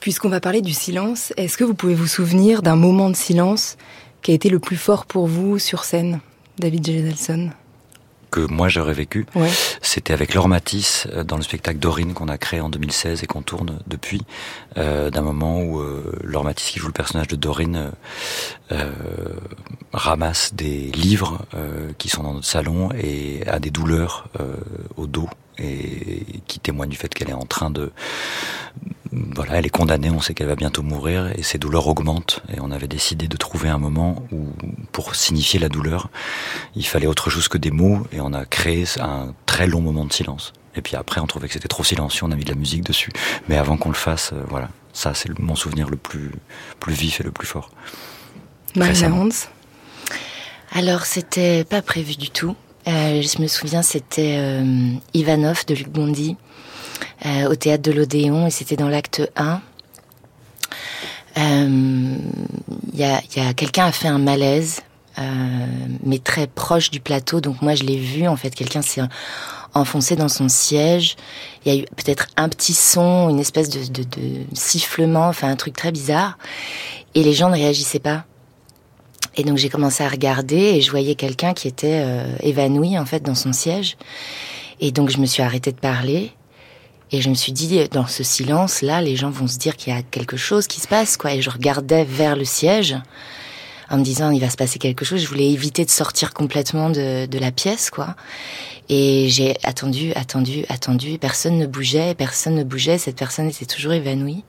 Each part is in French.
Puisqu'on va parler du silence, est-ce que vous pouvez vous souvenir d'un moment de silence qui a été le plus fort pour vous sur scène, David J que moi j'aurais vécu, c'était avec Laure Matisse euh, dans le spectacle Dorine qu'on a créé en 2016 et qu'on tourne depuis, euh, d'un moment où euh, Laure Matisse qui joue le personnage de Dorine euh, ramasse des livres qui sont dans notre salon et a des douleurs au dos et qui témoigne du fait qu'elle est en train de voilà, elle est condamnée, on sait qu'elle va bientôt mourir et ses douleurs augmentent et on avait décidé de trouver un moment où pour signifier la douleur, il fallait autre chose que des mots et on a créé un très long moment de silence. Et puis après, on trouvait que c'était trop silencieux, on a mis de la musique dessus. Mais avant qu'on le fasse, euh, voilà, ça c'est mon souvenir le plus plus vif et le plus fort. Maria Alors c'était pas prévu du tout. Euh, je me souviens, c'était euh, Ivanov de Luc Bondy au théâtre de l'Odéon et c'était dans l'acte 1. Il y a, y a quelqu'un a fait un malaise, mais très proche du plateau. Donc moi, je l'ai vu. En fait, quelqu'un s'est enfoncé dans son siège. Il y a eu peut-être un petit son, une espèce de, de, de, sifflement, enfin un truc très bizarre. Et les gens ne réagissaient pas. Et donc j'ai commencé à regarder et je voyais quelqu'un qui était euh, évanoui en fait dans son siège. Et donc je me suis arrêtée de parler et je me suis dit dans ce silence là, les gens vont se dire qu'il y a quelque chose qui se passe quoi. Et je regardais vers le siège en me disant il va se passer quelque chose. Je voulais éviter de sortir complètement de, de la pièce quoi. Et j'ai attendu, attendu, attendu. Personne ne bougeait, personne ne bougeait. Cette personne était toujours évanouie.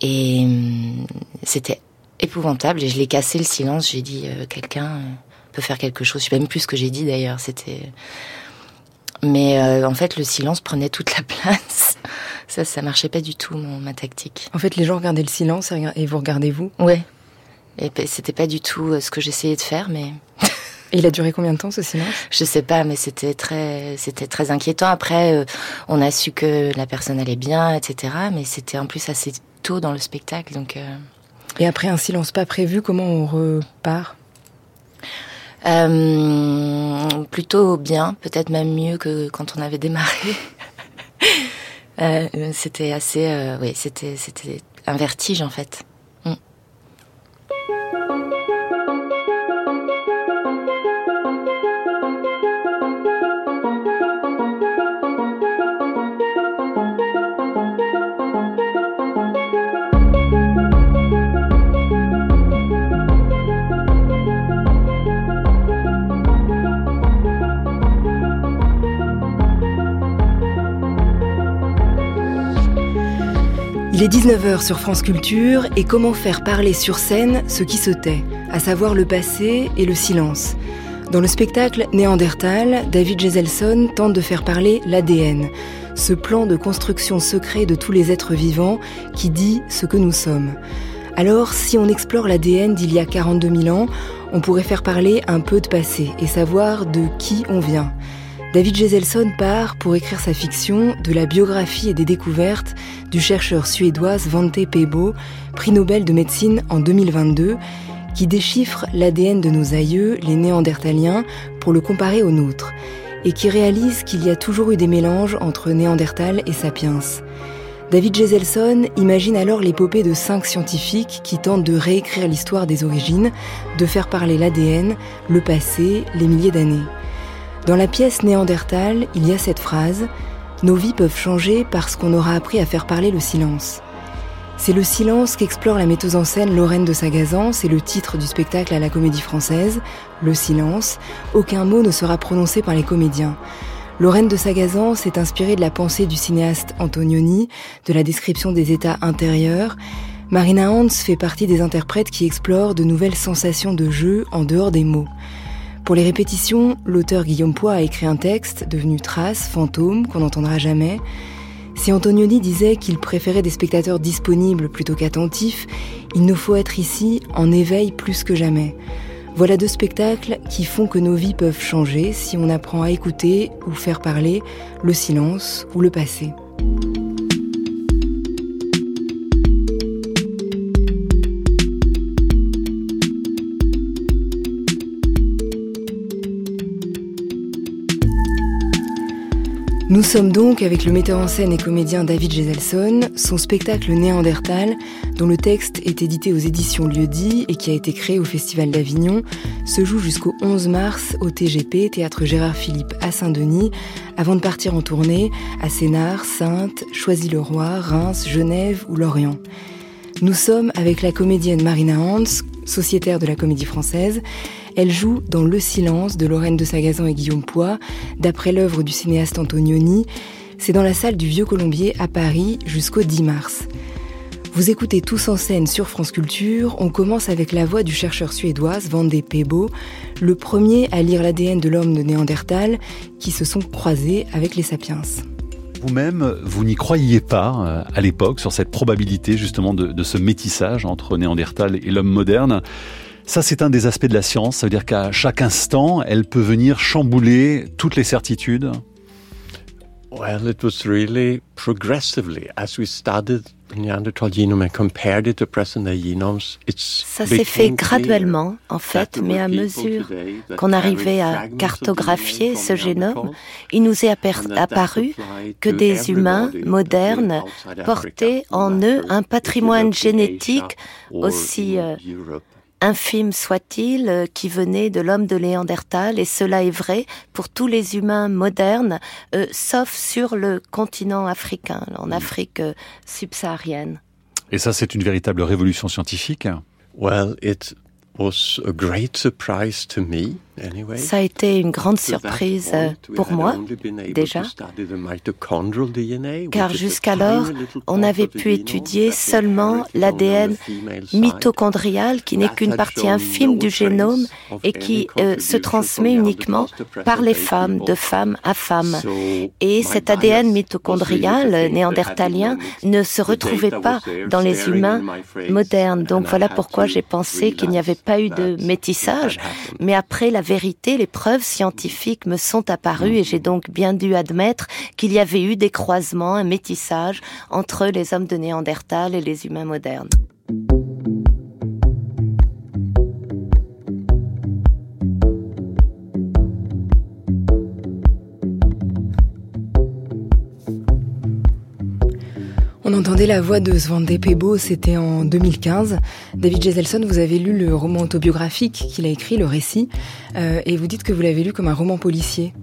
Et hum, c'était épouvantable et je l'ai cassé le silence. J'ai dit euh, quelqu'un euh, peut faire quelque chose. Je sais même plus ce que j'ai dit d'ailleurs. C'était mais euh, en fait le silence prenait toute la place. ça ça marchait pas du tout mon, ma tactique. En fait les gens regardaient le silence et vous regardez vous? Ouais. Et c'était pas du tout ce que j'essayais de faire mais Et il a duré combien de temps ce silence? Je sais pas, mais c'était très, c'était très inquiétant. Après, on a su que la personne allait bien, etc. Mais c'était en plus assez tôt dans le spectacle, donc. Et après un silence pas prévu, comment on repart? Euh, Plutôt bien, peut-être même mieux que quand on avait démarré. euh, c'était assez, euh, oui, c'était, c'était un vertige en fait. Il est 19h sur France Culture et comment faire parler sur scène ce qui se tait, à savoir le passé et le silence. Dans le spectacle Néandertal, David Geselson tente de faire parler l'ADN, ce plan de construction secret de tous les êtres vivants qui dit ce que nous sommes. Alors, si on explore l'ADN d'il y a 42 000 ans, on pourrait faire parler un peu de passé et savoir de qui on vient. David Geselson part pour écrire sa fiction de la biographie et des découvertes du chercheur suédois Svante Pebo, prix Nobel de médecine en 2022, qui déchiffre l'ADN de nos aïeux, les néandertaliens, pour le comparer au nôtre, et qui réalise qu'il y a toujours eu des mélanges entre Néandertal et Sapiens. David Geselson imagine alors l'épopée de cinq scientifiques qui tentent de réécrire l'histoire des origines, de faire parler l'ADN, le passé, les milliers d'années. Dans la pièce Néandertal, il y a cette phrase Nos vies peuvent changer parce qu'on aura appris à faire parler le silence. C'est le silence qu'explore la metteuse en scène Lorraine de Sagazan, c'est le titre du spectacle à la Comédie Française, Le silence. Aucun mot ne sera prononcé par les comédiens. Lorraine de Sagazan s'est inspirée de la pensée du cinéaste Antonioni, de la description des états intérieurs. Marina Hans fait partie des interprètes qui explorent de nouvelles sensations de jeu en dehors des mots. Pour les répétitions, l'auteur Guillaume Poix a écrit un texte devenu trace, fantôme, qu'on n'entendra jamais. Si Antonioni disait qu'il préférait des spectateurs disponibles plutôt qu'attentifs, il nous faut être ici en éveil plus que jamais. Voilà deux spectacles qui font que nos vies peuvent changer si on apprend à écouter ou faire parler le silence ou le passé. Nous sommes donc avec le metteur en scène et comédien David Geselson, son spectacle Néandertal, dont le texte est édité aux éditions Lieu-dit et qui a été créé au Festival d'Avignon, se joue jusqu'au 11 mars au TGP, Théâtre Gérard Philippe à Saint-Denis, avant de partir en tournée à Sénart, Sainte, Choisy-le-Roi, Reims, Genève ou Lorient. Nous sommes avec la comédienne Marina Hans, sociétaire de la comédie française. Elle joue dans Le silence de Lorraine de Sagazan et Guillaume Poix, d'après l'œuvre du cinéaste Antonioni. C'est dans la salle du Vieux Colombier à Paris jusqu'au 10 mars. Vous écoutez tous en scène sur France Culture. On commence avec la voix du chercheur suédois Svante Pebo, le premier à lire l'ADN de l'homme de Néandertal qui se sont croisés avec les sapiens. Vous-même, vous, n'y croyiez pas euh, à l'époque sur cette probabilité justement de, ce métissage entre Néandertal et l'homme moderne. Ça, c'est un des aspects de la science. Ça veut dire qu'à chaque instant, elle peut venir chambouler toutes les certitudes. Well, it was really progressively as we studied ça s'est fait graduellement, en fait, mais à mesure qu'on arrivait à cartographier ce génome, il nous est apparu que des humains modernes portaient en eux un patrimoine génétique aussi euh, infime soit-il, euh, qui venait de l'homme de Néandertal, et cela est vrai pour tous les humains modernes, euh, sauf sur le continent africain, en Afrique euh, subsaharienne. Et ça, c'est une véritable révolution scientifique? Well, it was a great surprise to me. Ça a été une grande surprise euh, pour moi, déjà, car jusqu'alors, on avait pu étudier seulement l'ADN mitochondrial, qui n'est qu'une partie infime du génome et qui euh, se transmet uniquement par les femmes, de femme à femme. Et cet ADN mitochondrial néandertalien ne se retrouvait pas dans les humains modernes. Donc voilà pourquoi j'ai pensé qu'il n'y avait pas eu de métissage, mais après la vérité, les preuves scientifiques me sont apparues et j'ai donc bien dû admettre qu'il y avait eu des croisements, un métissage entre les hommes de Néandertal et les humains modernes. On entendait la voix de Svante Pebo, c'était en 2015. David Jeselson, vous avez lu le roman autobiographique qu'il a écrit, le récit, euh, et vous dites que vous l'avez lu comme un roman policier.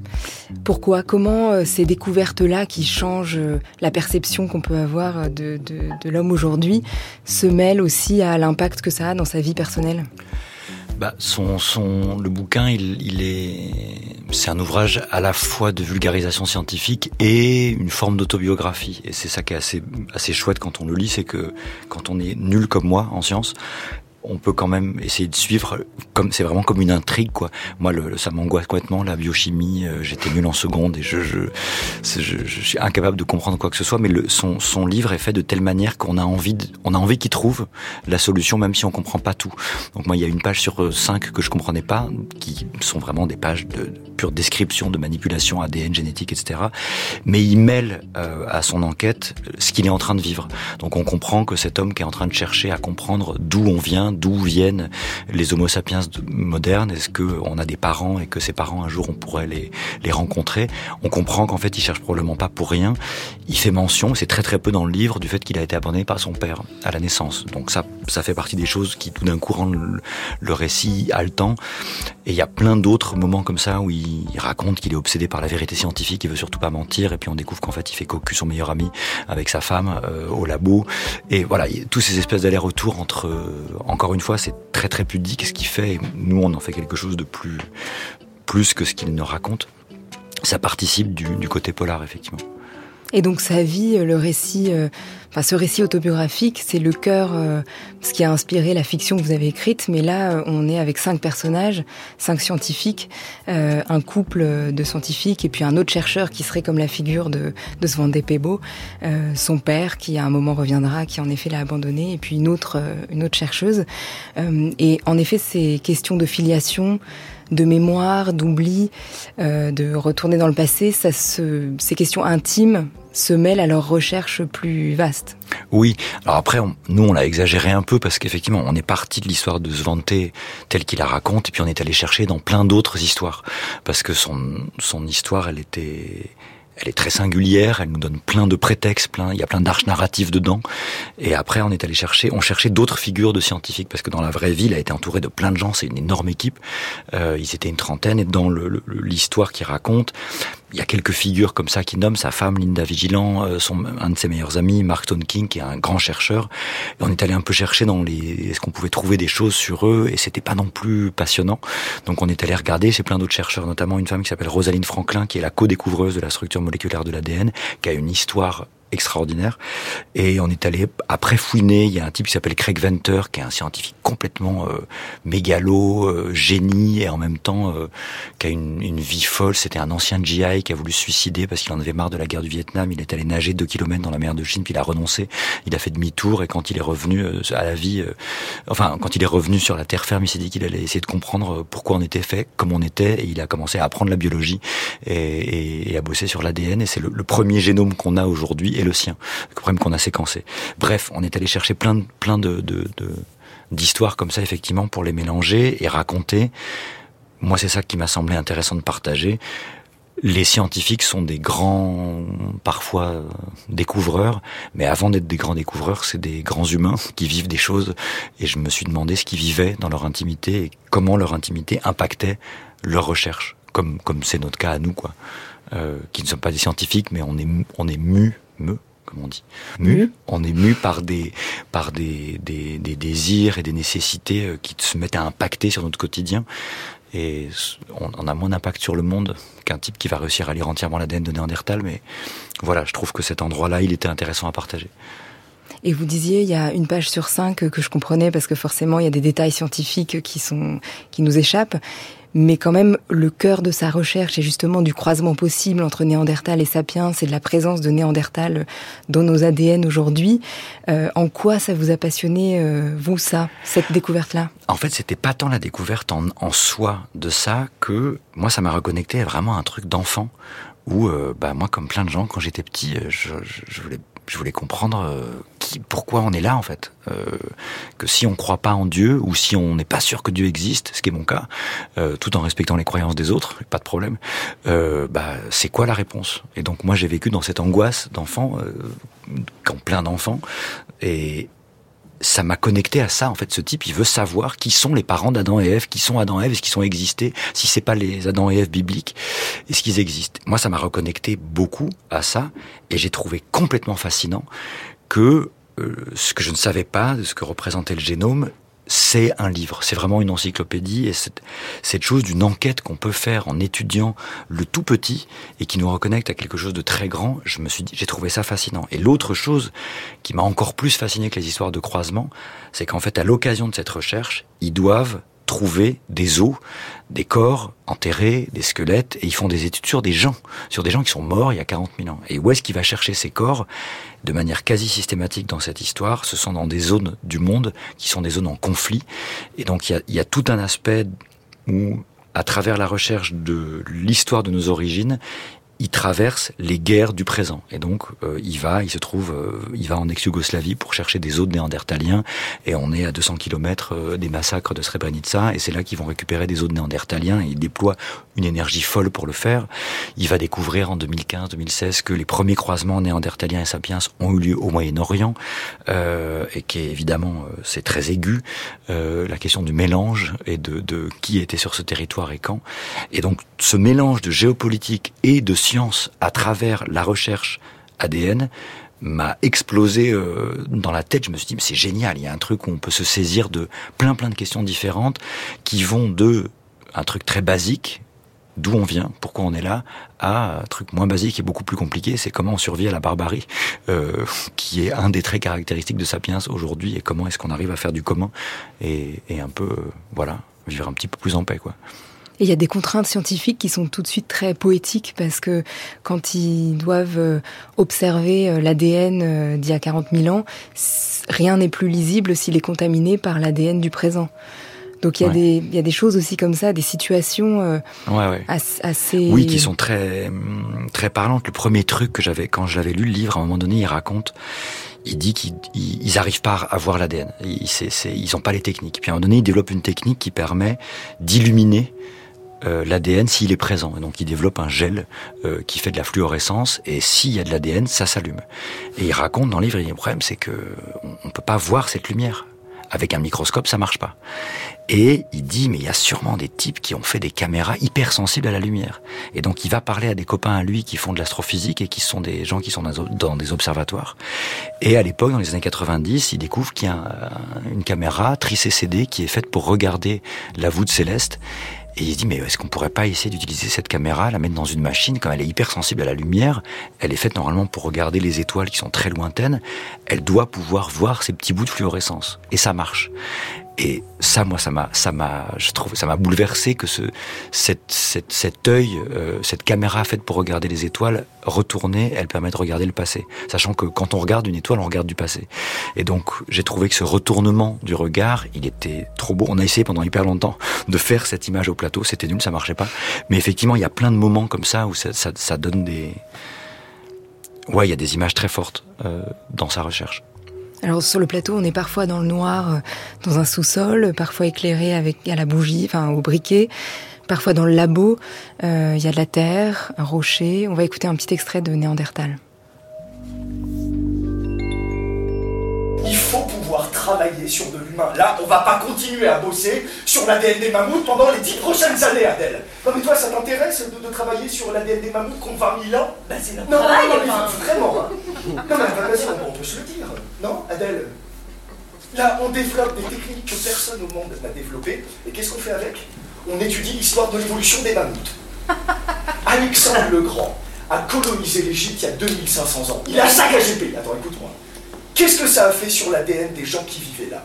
Pourquoi? Comment euh, ces découvertes-là qui changent euh, la perception qu'on peut avoir de, de l'homme aujourd'hui se mêlent aussi à l'impact que ça a dans sa vie personnelle? Bah, son, son, le bouquin, il, il est, c'est un ouvrage à la fois de vulgarisation scientifique et une forme d'autobiographie. Et c'est ça qui est assez, assez chouette quand on le lit, c'est que quand on est nul comme moi en sciences, on peut quand même essayer de suivre comme c'est vraiment comme une intrigue quoi. Moi le, ça m'angoisse complètement la biochimie, euh, j'étais nul en seconde et je je, je je, suis incapable de comprendre quoi que ce soit mais le, son son livre est fait de telle manière qu'on a envie de, on a envie qu'il trouve la solution même si on comprend pas tout. Donc moi il y a une page sur euh, cinq que je comprenais pas qui sont vraiment des pages de, pure description de manipulation ADN génétique etc. Mais il mêle euh, à son enquête ce qu'il est en train de vivre. Donc on comprend que cet homme qui est en train de chercher à comprendre d'où on vient d'où viennent les Homo sapiens modernes? Est-ce qu'on a des parents et que ces parents un jour on pourrait les, les rencontrer? On comprend qu'en fait il cherche probablement pas pour rien. Il fait mention, c'est très très peu dans le livre, du fait qu'il a été abandonné par son père à la naissance. Donc ça, ça fait partie des choses qui tout d'un coup rendent le, récit haletant. Et il y a plein d'autres moments comme ça où il, raconte qu'il est obsédé par la vérité scientifique, il veut surtout pas mentir, et puis on découvre qu'en fait il fait cocu son meilleur ami avec sa femme euh, au labo. Et voilà, tous ces espèces d'allers-retours entre, encore encore une fois, c'est très très pudique ce qu'il fait. Nous, on en fait quelque chose de plus, plus que ce qu'il nous raconte. Ça participe du, du côté polar, effectivement. Et donc sa vie, euh, le récit, euh, enfin ce récit autobiographique, c'est le cœur, euh, ce qui a inspiré la fiction que vous avez écrite. Mais là, on est avec cinq personnages, cinq scientifiques, un couple de scientifiques et puis un autre chercheur qui serait comme la figure de, de Svante Pebo, son père qui à un moment reviendra, qui en effet l'a abandonné, et puis une autre, une autre chercheuse. et en effet, ces questions de filiation de mémoire, d'oubli, de retourner dans le passé, ça se, ces questions intimes se mêlent à leurs recherches plus vastes. Oui, alors après, nous on l'a exagéré un peu parce qu'effectivement on est parti de l'histoire de Svante telle qu'il la raconte et puis on est allé chercher dans plein d'autres histoires parce que son, son histoire elle était elle est très singulière, elle nous donne plein de prétextes, plein, il y a plein d'arches narratives dedans. Et après, on est allé chercher, on cherchait d'autres figures de scientifiques parce que dans la vraie vie, il a été entouré de plein de gens. C'est une énorme équipe. Euh, ils étaient une trentaine et dans l'histoire qu'il raconte, il y a quelques figures comme ça qui nomment sa femme Linda Vigilant, euh, son un de ses meilleurs amis Mark Tonking, qui est un grand chercheur. On est allé un peu chercher dans les, est-ce qu'on pouvait trouver des choses sur eux et c'était pas non plus passionnant. Donc on est allé regarder chez plein d'autres chercheurs, notamment une femme qui s'appelle Rosaline Franklin, qui est la co-découvreuse de la structure moléculaire de l'ADN, qui a une histoire extraordinaire. Et on est allé après fouiner. Il y a un type qui s'appelle Craig Venter, qui est un scientifique complètement euh, mégalo, euh, génie, et en même temps euh, qui a une, une vie folle. C'était un ancien GI qui a voulu se suicider parce qu'il en avait marre de la guerre du Vietnam. Il est allé nager deux kilomètres dans la mer de Chine, puis il a renoncé. Il a fait demi-tour, et quand il est revenu à la vie, enfin quand il est revenu sur la terre ferme, il s'est dit qu'il allait essayer de comprendre pourquoi on était fait, comment on était, et il a commencé à apprendre la biologie et, et, et à bosser sur l'ADN. Et c'est le premier génome qu'on a aujourd'hui le sien, le problème qu'on a séquencé. Bref, on est allé chercher plein plein de, d'histoires comme ça, effectivement, pour les mélanger et raconter. Moi, c'est ça qui m'a semblé intéressant de partager. Les scientifiques sont des grands, parfois, découvreurs, mais avant d'être des grands découvreurs, c'est des grands humains qui vivent des choses. Et je me suis demandé ce qu'ils vivaient dans leur intimité et comment leur intimité impactait leur recherche, comme comme c'est notre cas à nous, quoi. Euh, qui ne sommes pas des scientifiques, mais on est on est mu me, comme on dit. Mu. On est mu par des, par des, des, des, désirs et des nécessités euh, qui se mettent à impacter sur notre quotidien. Et on, a moins d'impact sur le monde qu'un type qui va réussir à lire entièrement l'ADN de Néandertal. Mais voilà, je trouve que cet endroit-là, il était intéressant à partager. Et vous disiez, il y a une page sur cinq que je comprenais parce que forcément, il y a des détails scientifiques qui sont, qui nous échappent mais quand même le cœur de sa recherche est justement du croisement possible entre Néandertal et Sapiens et de la présence de Néandertal dans nos ADN aujourd'hui. Euh, en quoi ça vous a passionné, euh, vous, ça, cette découverte-là? En fait, c'était pas tant la découverte en, en, soi de ça que moi, ça m'a reconnecté à vraiment un truc d'enfant où, euh, bah, moi, comme plein de gens, quand j'étais petit, je, je, je voulais je voulais comprendre euh, qui, pourquoi on est là en fait. Euh, que si on croit pas en Dieu ou si on n'est pas sûr que Dieu existe, ce qui est mon cas, euh, tout en respectant les croyances des autres, pas de problème. bah c'est quoi la réponse? Et donc moi j'ai vécu dans cette angoisse d'enfant, quand plein d'enfants, et ça m'a connecté à ça. En fait, ce type, il veut savoir qui sont les parents d'Adam et Ève, qui sont Adam et Ève, est-ce qu'ils sont existés, si c'est pas les Adam et Ève bibliques, est-ce qu'ils existent. Moi, ça m'a reconnecté beaucoup à ça, et j'ai trouvé complètement fascinant que euh, ce que je ne savais pas de ce que représentait le génome c'est un livre, c'est vraiment une encyclopédie et cette, cette chose d'une enquête qu'on peut faire en étudiant le tout petit et qui nous reconnecte à quelque chose de très grand, je me suis dit, j'ai trouvé ça fascinant. Et l'autre chose qui m'a encore plus fasciné que les histoires de croisement, c'est qu'en fait, à l'occasion de cette recherche, ils doivent trouver des os, des corps enterrés, des squelettes, et ils font des études sur des gens, sur des gens qui sont morts il y a 40 000 ans. Et où est-ce qu'il va chercher ces corps? De manière quasi systématique dans cette histoire, ce sont dans des zones du monde qui sont des zones en conflit. Et donc il y il y a tout un aspect où, à travers la recherche de l'histoire de nos origines, il traverse les guerres du présent. Et donc, euh, il va, il se trouve, euh, il va en ex-Yougoslavie pour chercher des os de néandertaliens. Et on est à 200 km euh, des massacres de Srebrenica. Et c'est là qu'ils vont récupérer des os de néandertaliens. Et il déploie une énergie folle pour le faire. Il va découvrir en 2015-2016 que les premiers croisements néandertaliens et sapiens ont eu lieu au Moyen-Orient. et qu'évidemment, c'est très aigu. la question du mélange et de, de qui était sur ce territoire et quand. Et donc, ce mélange de géopolitique et de science à travers la recherche ADN m'a explosé euh, dans la tête. Je me suis dit, c'est génial, il y a un truc où on peut se saisir de plein plein de questions différentes qui vont de un truc très basique, d'où on vient, pourquoi on est là, à un truc moins basique et beaucoup plus compliqué, c'est comment on survit à la barbarie, euh, qui est un des traits caractéristiques de Sapiens aujourd'hui, et comment est-ce qu'on arrive à faire du commun et, et un peu, euh, voilà, vivre un petit peu plus en paix, quoi. Et il y a des contraintes scientifiques qui sont tout de suite très poétiques parce que quand ils doivent euh, observer euh, l'ADN euh, d'il y a 40 000 ans, rien n'est plus lisible s'il est contaminé par l'ADN du présent. Donc il y, a des, il y a des choses aussi comme ça, des situations assez... Oui, qui sont très, très parlantes. Le premier truc que j'avais, quand j'avais lu le livre, à un moment donné, il raconte il dit qu'ils n'arrivent pas à voir l'ADN. Ils n'ont pas les techniques. Puis à un moment donné, il développe une technique qui permet d'illuminer euh, l'ADN s'il est présent. Et donc il développe un gel euh, qui fait de la fluorescence et s'il y a de l'ADN, ça s'allume. Et il raconte dans le livre, le problème c'est que on, peut pas voir cette lumière. Avec un microscope, ça marche pas. Et il dit, mais il y a sûrement des types qui ont fait des caméras hypersensibles à la lumière. Et donc il va parler à des copains à lui qui font de l'astrophysique et qui sont des gens qui sont dans des observatoires. Et à l'époque, dans les années 90, il découvre qu'il y a une caméra tri-CCD qui est faite pour regarder la voûte céleste et il se dit, mais est-ce qu'on pourrait pas essayer d'utiliser cette caméra, la mettre dans une machine, quand elle est hypersensible à la lumière, elle est faite normalement pour regarder les étoiles qui sont très lointaines, elle doit pouvoir voir ces petits bouts de fluorescence. Et ça marche. Et ça, moi, ça m'a, ça m'a, je trouve, ça m'a bouleversé que ce, cette, cette, cet œil, euh, cette caméra faite pour regarder les étoiles, retournée, elle permet de regarder le passé. Sachant que quand on regarde une étoile, on regarde du passé. Et donc, j'ai trouvé que ce retournement du regard, il était trop beau. On a essayé pendant hyper longtemps de faire cette image au plateau. C'était nul, ça marchait pas. Mais effectivement, il y a plein de moments comme ça où ça, ça, ça donne des, ouais, il y a des images très fortes euh, dans sa recherche. Alors sur le plateau, on est parfois dans le noir, euh, dans un sous-sol, parfois éclairé avec à la bougie, enfin au briquet. Parfois dans le labo, euh, il y a de la terre, un rocher. On va écouter un petit extrait de Néandertal. Pouvoir travailler sur de l'humain. Là, on va pas continuer à bosser sur l'ADN des mammouths pendant les dix prochaines années, Adèle. Non mais toi, ça t'intéresse de, travailler sur l'ADN des mammouths contre 20 000 ans Bah c'est notre non, travail, non, non, vraiment. Hein. Non mais vas-y, on peut se le dire. Non, Adèle? Là, on développe des techniques que personne au monde n'a développées. Et qu'est-ce qu'on fait avec? On étudie l'histoire de l'évolution des mammouths. Alexandre le Grand a colonisé l'Égypte il y a 2500 ans. Il a saccagé le pays. Attends, écoute-moi. Qu'est-ce que ça a fait sur l'ADN des gens qui vivaient là?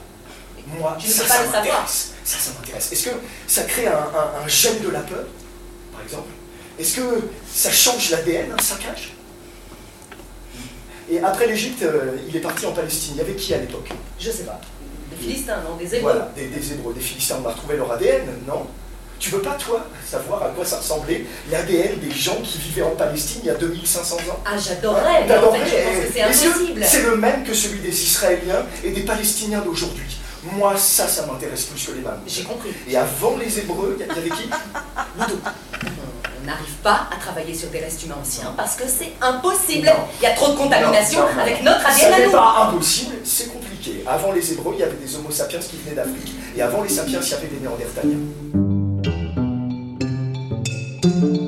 Moi, ça, ça m'intéresse. Ça, ça m'intéresse. Est-ce que ça crée un, un, gène de la peur, par exemple? Est-ce que ça change l'ADN, un saccage? Et après l'Égypte, euh, il est parti en Palestine. Il y avait qui à l'époque? Je sais pas. Des Philistins, non Des Hébreux Voilà, des, des Hébreux. Des Philistins, on a retrouvé leur ADN, non Tu veux pas, toi, savoir à quoi ça ressemblait l'ADN des gens qui vivaient en Palestine il y a 2500 ans? Ah, j'adorerais, mais en fait, je pense que c'est impossible. C'est le même que celui des Israéliens et des Palestiniens d'aujourd'hui. Moi, ça, ça m'intéresse plus que les mammouths. J'ai compris. Et avant les Hébreux, il y avait qui Ludo n'arrive pas à travailler sur des restes humains anciens parce que c'est impossible. Il y a trop de contamination avec notre ADN Ce n'est pas impossible, c'est compliqué. Avant les Hébreux, il y avait des Homo sapiens qui venaient d'Afrique. Et avant les sapiens, il y avait des Néandertaliens. thank you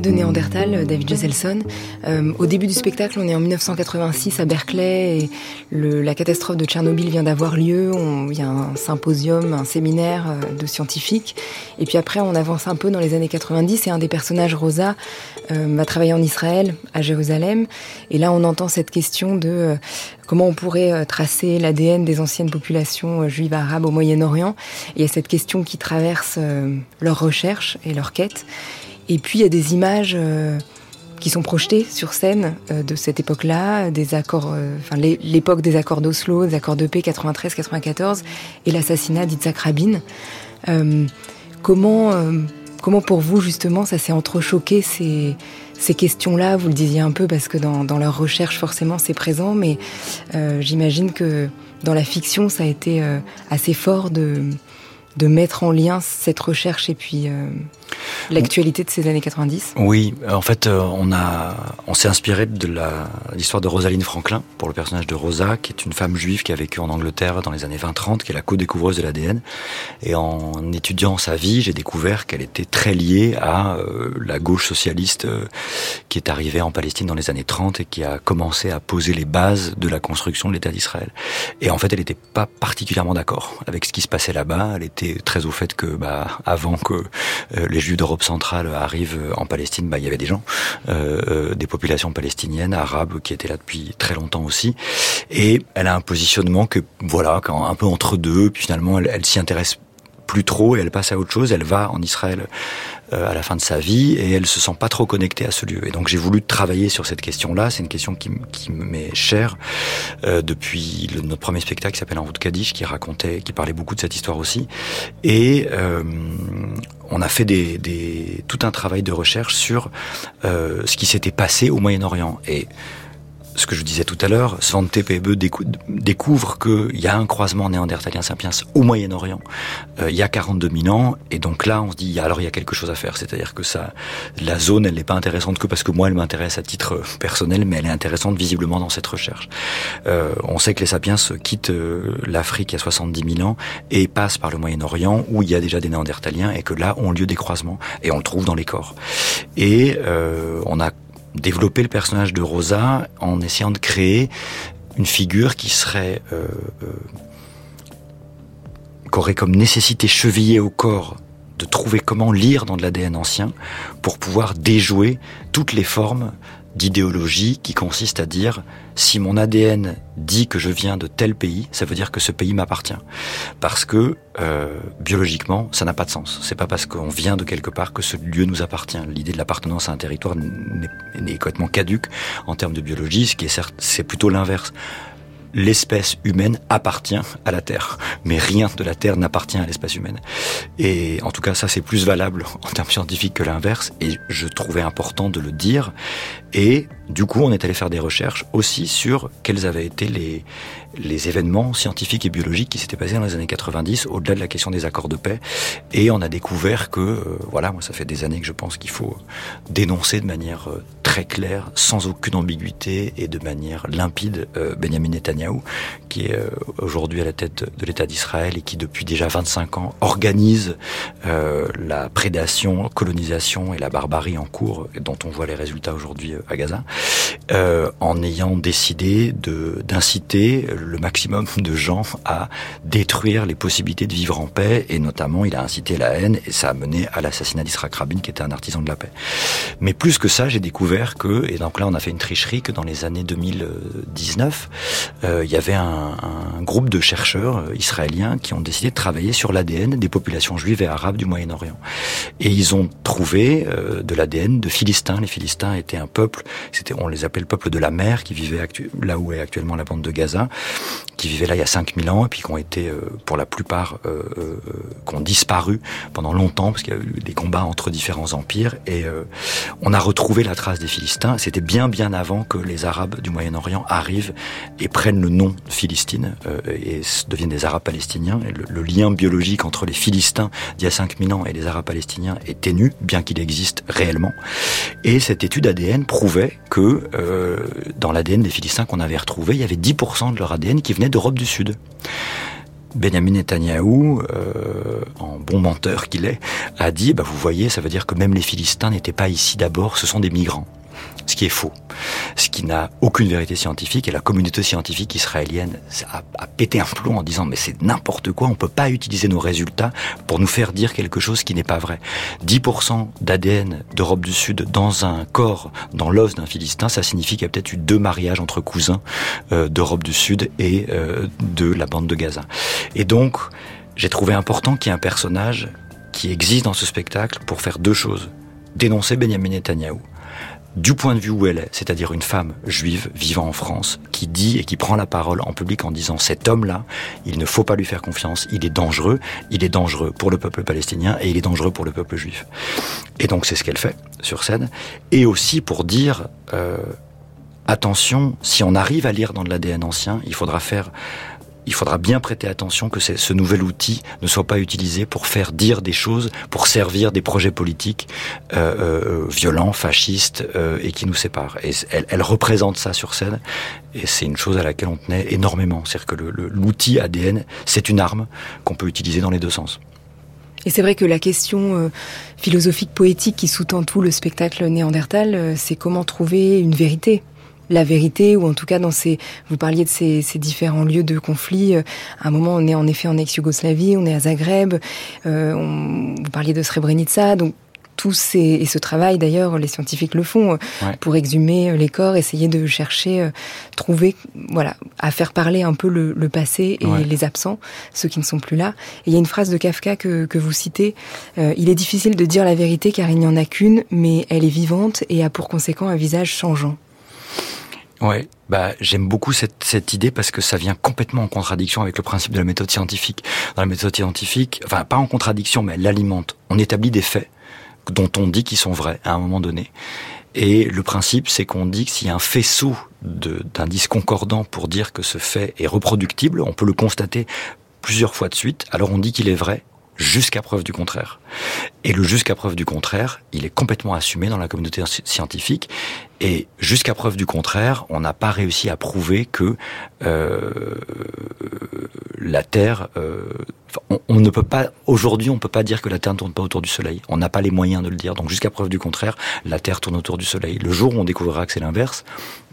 de Néandertal, David Jesselson. Euh, au début du spectacle, on est en 1986 à Berkeley et la catastrophe de Tchernobyl vient d'avoir lieu. Il y a un symposium, un séminaire euh, de scientifiques. Et puis après, on avance un peu dans les années 90 et un des personnages, Rosa, euh, va travailler en Israël, à Jérusalem. Et là, on entend cette question de comment on pourrait tracer l'ADN des anciennes populations juives arabes au Moyen-Orient. Il y a cette question qui traverse leurs recherches et leurs quêtes. Et puis il y a des images euh, qui sont projetées sur scène euh, de cette époque-là, des accords, euh, enfin l'époque des accords d'Oslo, des accords de paix 93-94 et l'assassinat d'Itzhak Rabin. comment, comment pour vous justement ça s'est entrechoqué ces, questions-là? Vous le disiez un peu parce que dans leur recherche forcément c'est présent, mais j'imagine que dans la fiction ça a été assez fort de de mettre en lien cette recherche et puis euh, l'actualité de ces années 90 Oui, en fait, euh, on on s'est inspiré de l'histoire de Rosaline Franklin pour le personnage de Rosa, qui est une femme juive qui a vécu en Angleterre dans les années 20-30, qui est la co-découvreuse de l'ADN. Et en étudiant sa vie, j'ai découvert qu'elle était très liée à euh, la gauche socialiste qui est arrivée en Palestine dans les années 30 et qui a commencé à poser les bases de la construction de l'État d'Israël. Et en fait, elle n'était pas particulièrement d'accord avec ce qui se passait là-bas. Elle était très au fait que bah, avant que euh, les Juifs d'Europe centrale arrivent en Palestine, bah, il y avait des gens, euh, euh, des populations palestiniennes, arabes, qui étaient là depuis très longtemps aussi. Et elle a un positionnement que voilà, un peu entre deux. Puis finalement, elle s'y intéresse plus trop et elle passe à autre chose. Elle va en Israël euh, à la fin de sa vie et elle se sent pas trop connectée à ce lieu. Et donc j'ai voulu travailler sur cette question-là. C'est une question qui, me m'est chère euh, depuis notre premier spectacle qui s'appelle En route Kaddish, qui racontait, qui parlait beaucoup de cette histoire aussi. Et euh, on a fait tout un travail de recherche sur ce qui s'était passé au Moyen-Orient. Et ce que je disais tout à l'heure, Svante Pebe découvre qu'il y a un croisement néandertalien-sapiens au Moyen-Orient euh, il y a 42 000 ans, et donc là on se dit alors il y a quelque chose à faire, c'est-à-dire que ça, la zone elle n'est pas intéressante que parce que moi elle m'intéresse à titre personnel, mais elle est intéressante visiblement dans cette recherche. Euh, on sait que les sapiens quittent euh, l'Afrique il y a 70 000 ans et passent par le Moyen-Orient où il y a déjà des néandertaliens et que là ont lieu des croisements et on le trouve dans les corps. Et euh, on a développer le personnage de Rosa en essayant de créer une figure qui serait euh, euh, comme nécessité chevillée au corps de trouver comment lire dans de l'ADN ancien pour pouvoir déjouer toutes les formes d'idéologie qui consiste à dire si mon ADN dit que je viens de tel pays, ça veut dire que ce pays m'appartient. Parce que euh, biologiquement, ça n'a pas de sens. C'est pas parce qu'on vient de quelque part que ce lieu nous appartient. L'idée de l'appartenance à un territoire n'est complètement caduque en termes de biologie, ce qui est certes, c'est plutôt l'inverse l'espèce humaine appartient à la Terre, mais rien de la Terre n'appartient à l'espèce humaine. Et en tout cas, ça c'est plus valable en termes scientifiques que l'inverse, et je trouvais important de le dire. Et du coup, on est allé faire des recherches aussi sur quels avaient été les, les événements scientifiques et biologiques qui s'étaient passés dans les années 90, au-delà de la question des accords de paix. Et on a découvert que, euh, voilà, moi ça fait des années que je pense qu'il faut dénoncer de manière euh, très claire, sans aucune ambiguïté et de manière limpide euh, Benjamin Netanyahu, qui est aujourd'hui à la tête de l'État d'Israël et qui depuis déjà 25 ans organise la prédation, colonisation et la barbarie en cours, dont on voit les résultats aujourd'hui à Gaza, en ayant décidé d'inciter le maximum de gens à détruire les possibilités de vivre en paix, et notamment il a incité la haine, et ça a mené à l'assassinat d'Israël Rabin, qui était un artisan de la paix. Mais plus que ça, j'ai découvert que, et donc là on a fait une tricherie, que dans les années 2019, euh, il y avait un, groupe de chercheurs euh, israéliens qui ont décidé de travailler sur l'ADN des populations juives et arabes du Moyen-Orient. Et ils ont trouvé euh, de l'ADN de Philistins. Les Philistins étaient un peuple, c'était, on les appelait le peuple de la mer, qui vivait là où est actuellement la bande de Gaza, qui vivaient là il y a 5000 ans et puis qui ont été euh, pour la plupart euh, euh, disparu pendant longtemps parce qu'il y a eu des combats entre différents empires et on a retrouvé la trace des Philistins. C'était bien bien avant que les Arabes du Moyen-Orient arrivent et prennent le nom Philistine et deviennent des Arabes palestiniens. Et le, lien biologique entre les Philistins d'il y a 5000 ans et les Arabes palestiniens est ténu, bien qu'il existe réellement. Et cette étude ADN prouvait que dans l'ADN des Philistins qu'on avait retrouvé, il y avait 10% de leur ADN qui venait d'Europe du Sud. Benjamin Netanyahou, euh, en bon menteur qu'il est, a dit, bah, vous voyez, ça veut dire que même les Philistins n'étaient pas ici d'abord, ce sont des migrants ce qui est faux, ce qui n'a aucune vérité scientifique. Et la communauté scientifique israélienne a, pété un plomb en disant mais c'est n'importe quoi, on peut pas utiliser nos résultats pour nous faire dire quelque chose qui n'est pas vrai. 10% d'ADN d'Europe du Sud dans un corps, dans l'os d'un Philistin, ça signifie qu'il y a peut-être eu deux mariages entre cousins euh, d'Europe du Sud et euh, de la bande de Gaza. Et donc, j'ai trouvé important qu'il y ait un personnage qui existe dans ce spectacle pour faire deux choses. Dénoncer Benjamin Netanyahu du point de vue où elle est, c'est-à-dire une femme juive vivant en France, qui dit et qui prend la parole en public en disant cet homme-là, il ne faut pas lui faire confiance, il est dangereux, il est dangereux pour le peuple palestinien et il est dangereux pour le peuple juif. Et donc c'est ce qu'elle fait sur scène, et aussi pour dire euh, attention, si on arrive à lire dans de l'ADN ancien, il faudra faire il faudra bien prêter attention que ce nouvel outil ne soit pas utilisé pour faire dire des choses, pour servir des projets politiques euh, euh, violents, fascistes euh, et qui nous séparent. Et elle, elle, représente ça sur scène et c'est une chose à laquelle on tenait énormément. C'est-à-dire que l'outil ADN, c'est une arme qu'on peut utiliser dans les deux sens. Et c'est vrai que la question philosophique poétique qui sous-tend tout le spectacle néandertal, c'est comment trouver une vérité la vérité, ou en tout cas dans ces, vous parliez de ces, ces différents lieux de conflit. Euh, à un moment, on est en effet en ex-Yougoslavie, on est à Zagreb, euh, on, vous parliez de Srebrenica, donc tous et ce travail d'ailleurs, les scientifiques le font pour exhumer les corps, essayer de chercher, trouver, voilà, à faire parler un peu le, passé et les absents, ceux qui ne sont plus là. Et il y a une phrase de Kafka que, que vous citez il est difficile de dire la vérité car il n'y en a qu'une, mais elle est vivante et a pour conséquent un visage changeant. Ouais, bah j'aime beaucoup cette, cette idée parce que ça vient complètement en contradiction avec le principe de la méthode scientifique. Dans la méthode scientifique, enfin pas en contradiction, mais elle l'alimente. On établit des faits dont on dit qu'ils sont vrais à un moment donné. Et le principe, c'est qu'on dit que s'il y a un faisceau d'indices concordants pour dire que ce fait est reproductible, on peut le constater plusieurs fois de suite, alors on dit qu'il est vrai jusqu'à preuve du contraire. Et le jusqu'à preuve du contraire, il est complètement assumé dans la communauté scientifique. Et jusqu'à preuve du contraire, on n'a pas réussi à prouver que euh, la Terre, euh, on, ne peut pas aujourd'hui, on peut pas dire que la Terre ne tourne pas autour du Soleil. On n'a pas les moyens de le dire. Donc jusqu'à preuve du contraire, la Terre tourne autour du Soleil. Le jour où on découvrira que c'est l'inverse,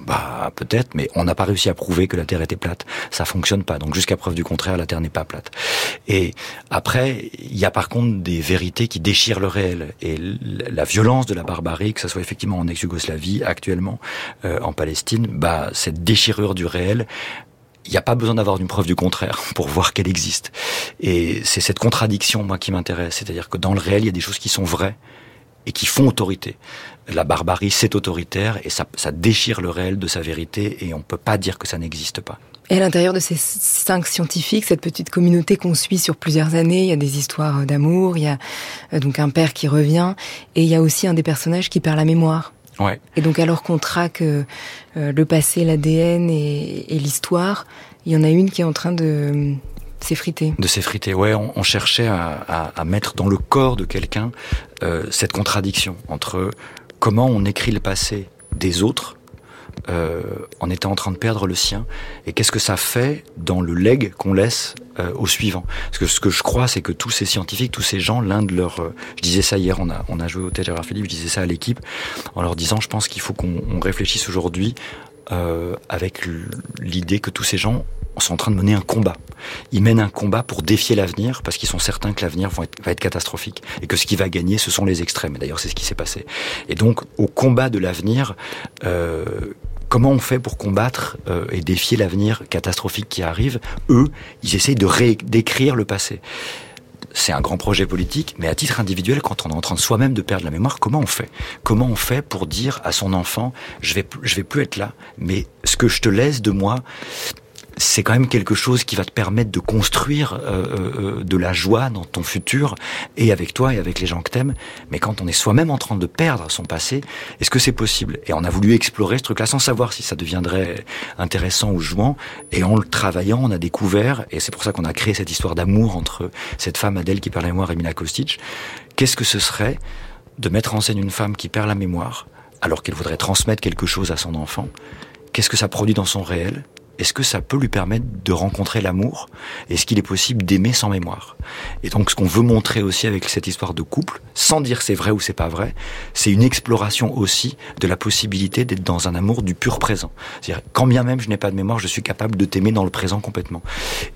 bah peut-être, mais on n'a pas réussi à prouver que la Terre était plate. Ça fonctionne pas. Donc jusqu'à preuve du contraire, la Terre n'est pas plate. Et après, il y a par contre des vérités qui déchirent le réel et la violence de la barbarie, que ce soit effectivement en ex-Yougoslavie, actuellement euh, en Palestine, bah cette déchirure du réel il n'y a pas besoin d'avoir une preuve du contraire pour voir qu'elle existe. Et c'est cette contradiction, moi, qui m'intéresse. C'est-à-dire que dans le réel, il y a des choses qui sont vraies et qui font autorité. La barbarie, c'est autoritaire et ça, ça déchire le réel de sa vérité et on ne peut pas dire que ça n'existe pas. Et à l'intérieur de ces cinq scientifiques, cette petite communauté qu'on suit sur plusieurs années, il y a des histoires d'amour, il y a euh, donc un père qui revient, et il y a aussi un des personnages qui perd la mémoire. Et donc alors qu'on traque euh, euh, le passé, l'ADN et, l'histoire, il y en a une qui est en train de s'effriter. De s'effriter, ouais. On, cherchait à, mettre dans le corps de quelqu'un euh, cette contradiction entre comment on écrit le passé des autres euh, en étant en train de perdre le sien et qu'est-ce que ça fait dans le leg qu'on laisse euh, au suivant. Parce que ce que je crois c'est que tous ces scientifiques tous ces gens l'un de leurs euh, je disais ça hier on a on a joué au Théâtre Philippe je disais ça à l'équipe en leur disant je pense qu'il faut qu'on réfléchisse aujourd'hui euh, avec l'idée que tous ces gens sont en train de mener un combat. Ils mènent un combat pour défier l'avenir parce qu'ils sont certains que l'avenir va être catastrophique et que ce qui va gagner, ce sont les extrêmes. D'ailleurs, c'est ce qui s'est passé. Et donc, au combat de l'avenir, euh, comment on fait pour combattre euh, et défier l'avenir catastrophique qui arrive? Eux, ils essayent de d'écrire le passé c'est un grand projet politique, mais à titre individuel, quand on est en train de soi-même de perdre la mémoire, comment on fait? Comment on fait pour dire à son enfant, je vais, je vais plus être là, mais ce que je te laisse de moi, c'est quand même quelque chose qui va te permettre de construire euh, euh, euh, de la joie dans ton futur et avec toi et avec les gens que t'aimes. Mais quand on est soi-même en train de perdre son passé, est-ce que c'est possible? Et on a voulu explorer ce truc-là sans savoir si ça deviendrait intéressant ou jouant. Et en le travaillant, on a découvert, et c'est pour ça qu'on a créé cette histoire d'amour entre cette femme Adèle qui perd la mémoire et Mila Kostic. Qu'est-ce que ce serait de mettre en scène une femme qui perd la mémoire alors qu'elle voudrait transmettre quelque chose à son enfant? Qu'est-ce que ça produit dans son réel? Est-ce que ça peut lui permettre de rencontrer l'amour? Est-ce qu'il est possible d'aimer sans mémoire? Et donc ce qu'on veut montrer aussi avec cette histoire de couple, sans dire c'est vrai ou c'est pas vrai, c'est une exploration aussi de la possibilité d'être dans un amour du pur présent. C'est-à-dire quand bien même je n'ai pas de mémoire, je suis capable de t'aimer dans le présent complètement.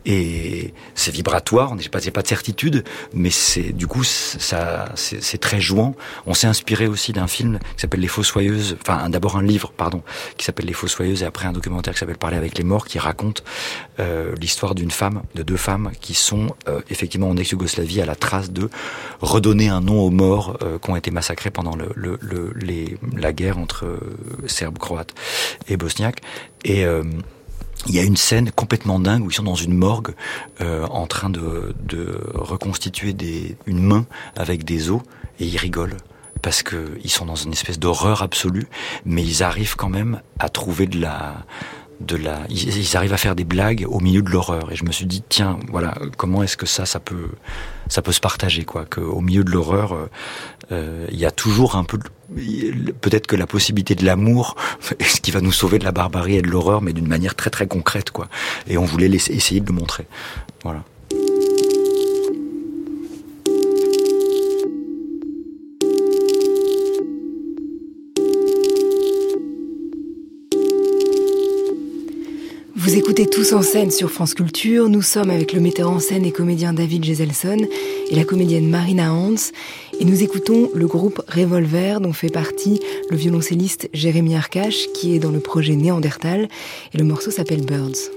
Et c'est vibratoire, on n'est pas, pas de certitude, mais c'est du coup ça c'est très jouant. On s'est inspiré aussi d'un film qui s'appelle Les Fossoyeuses, enfin d'abord un livre pardon qui s'appelle Les Fossoyeuses et après un documentaire qui s'appelle Parler avec les morts qui raconte euh, l'histoire d'une femme, de deux femmes qui sont euh, effectivement en ex-Yougoslavie à la trace de redonner un nom aux morts euh, qui ont été massacrés pendant la guerre entre Serbes, Croates et Bosniaques. Et il y a une scène complètement dingue où ils sont dans une morgue en train de, reconstituer une main avec des os et ils rigolent parce que ils sont dans une espèce d'horreur absolue, mais ils arrivent quand même à trouver de la de la, ils, arrivent à faire des blagues au milieu de l'horreur. Et je me suis dit, tiens, voilà, comment est-ce que ça, ça peut, ça peut se partager, quoi? Qu'au milieu de l'horreur, euh, euh, il y a toujours un peu, peut-être que la possibilité de l'amour, ce qui va nous sauver de la barbarie et de l'horreur, mais d'une manière très très concrète, quoi. Et on voulait essayer de le montrer. Voilà. Vous écoutez Tous en scène sur France Culture. Nous sommes avec le metteur en scène et comédien David Geselson et la comédienne Marina Hans. Et nous écoutons le groupe Revolver dont fait partie le violoncelliste Jérémy Arcache qui est dans le projet Néandertal. Et le morceau s'appelle Birds.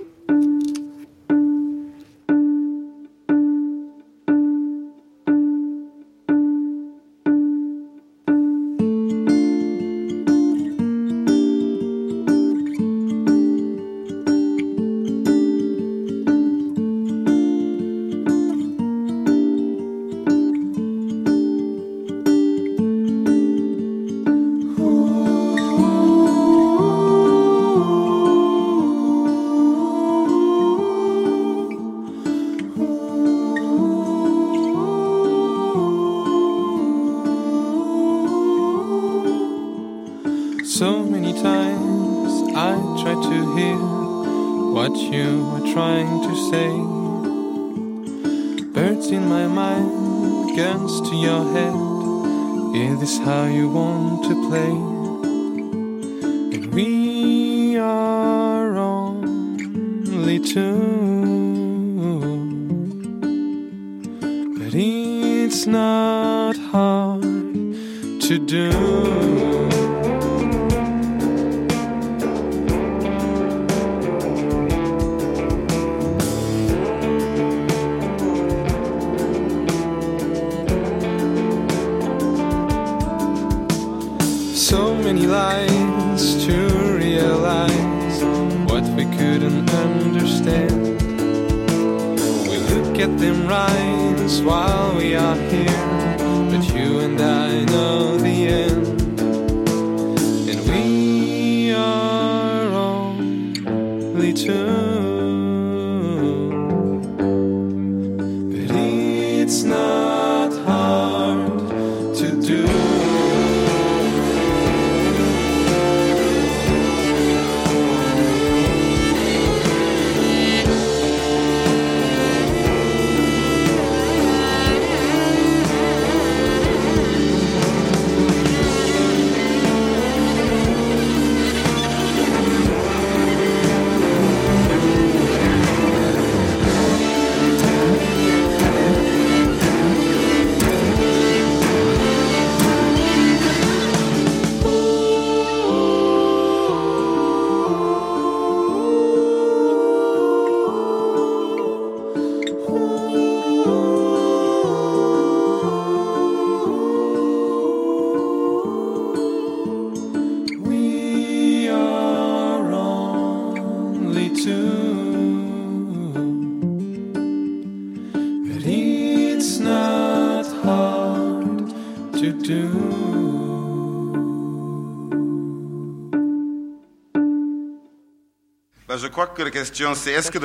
Crois que la question c'est est-ce que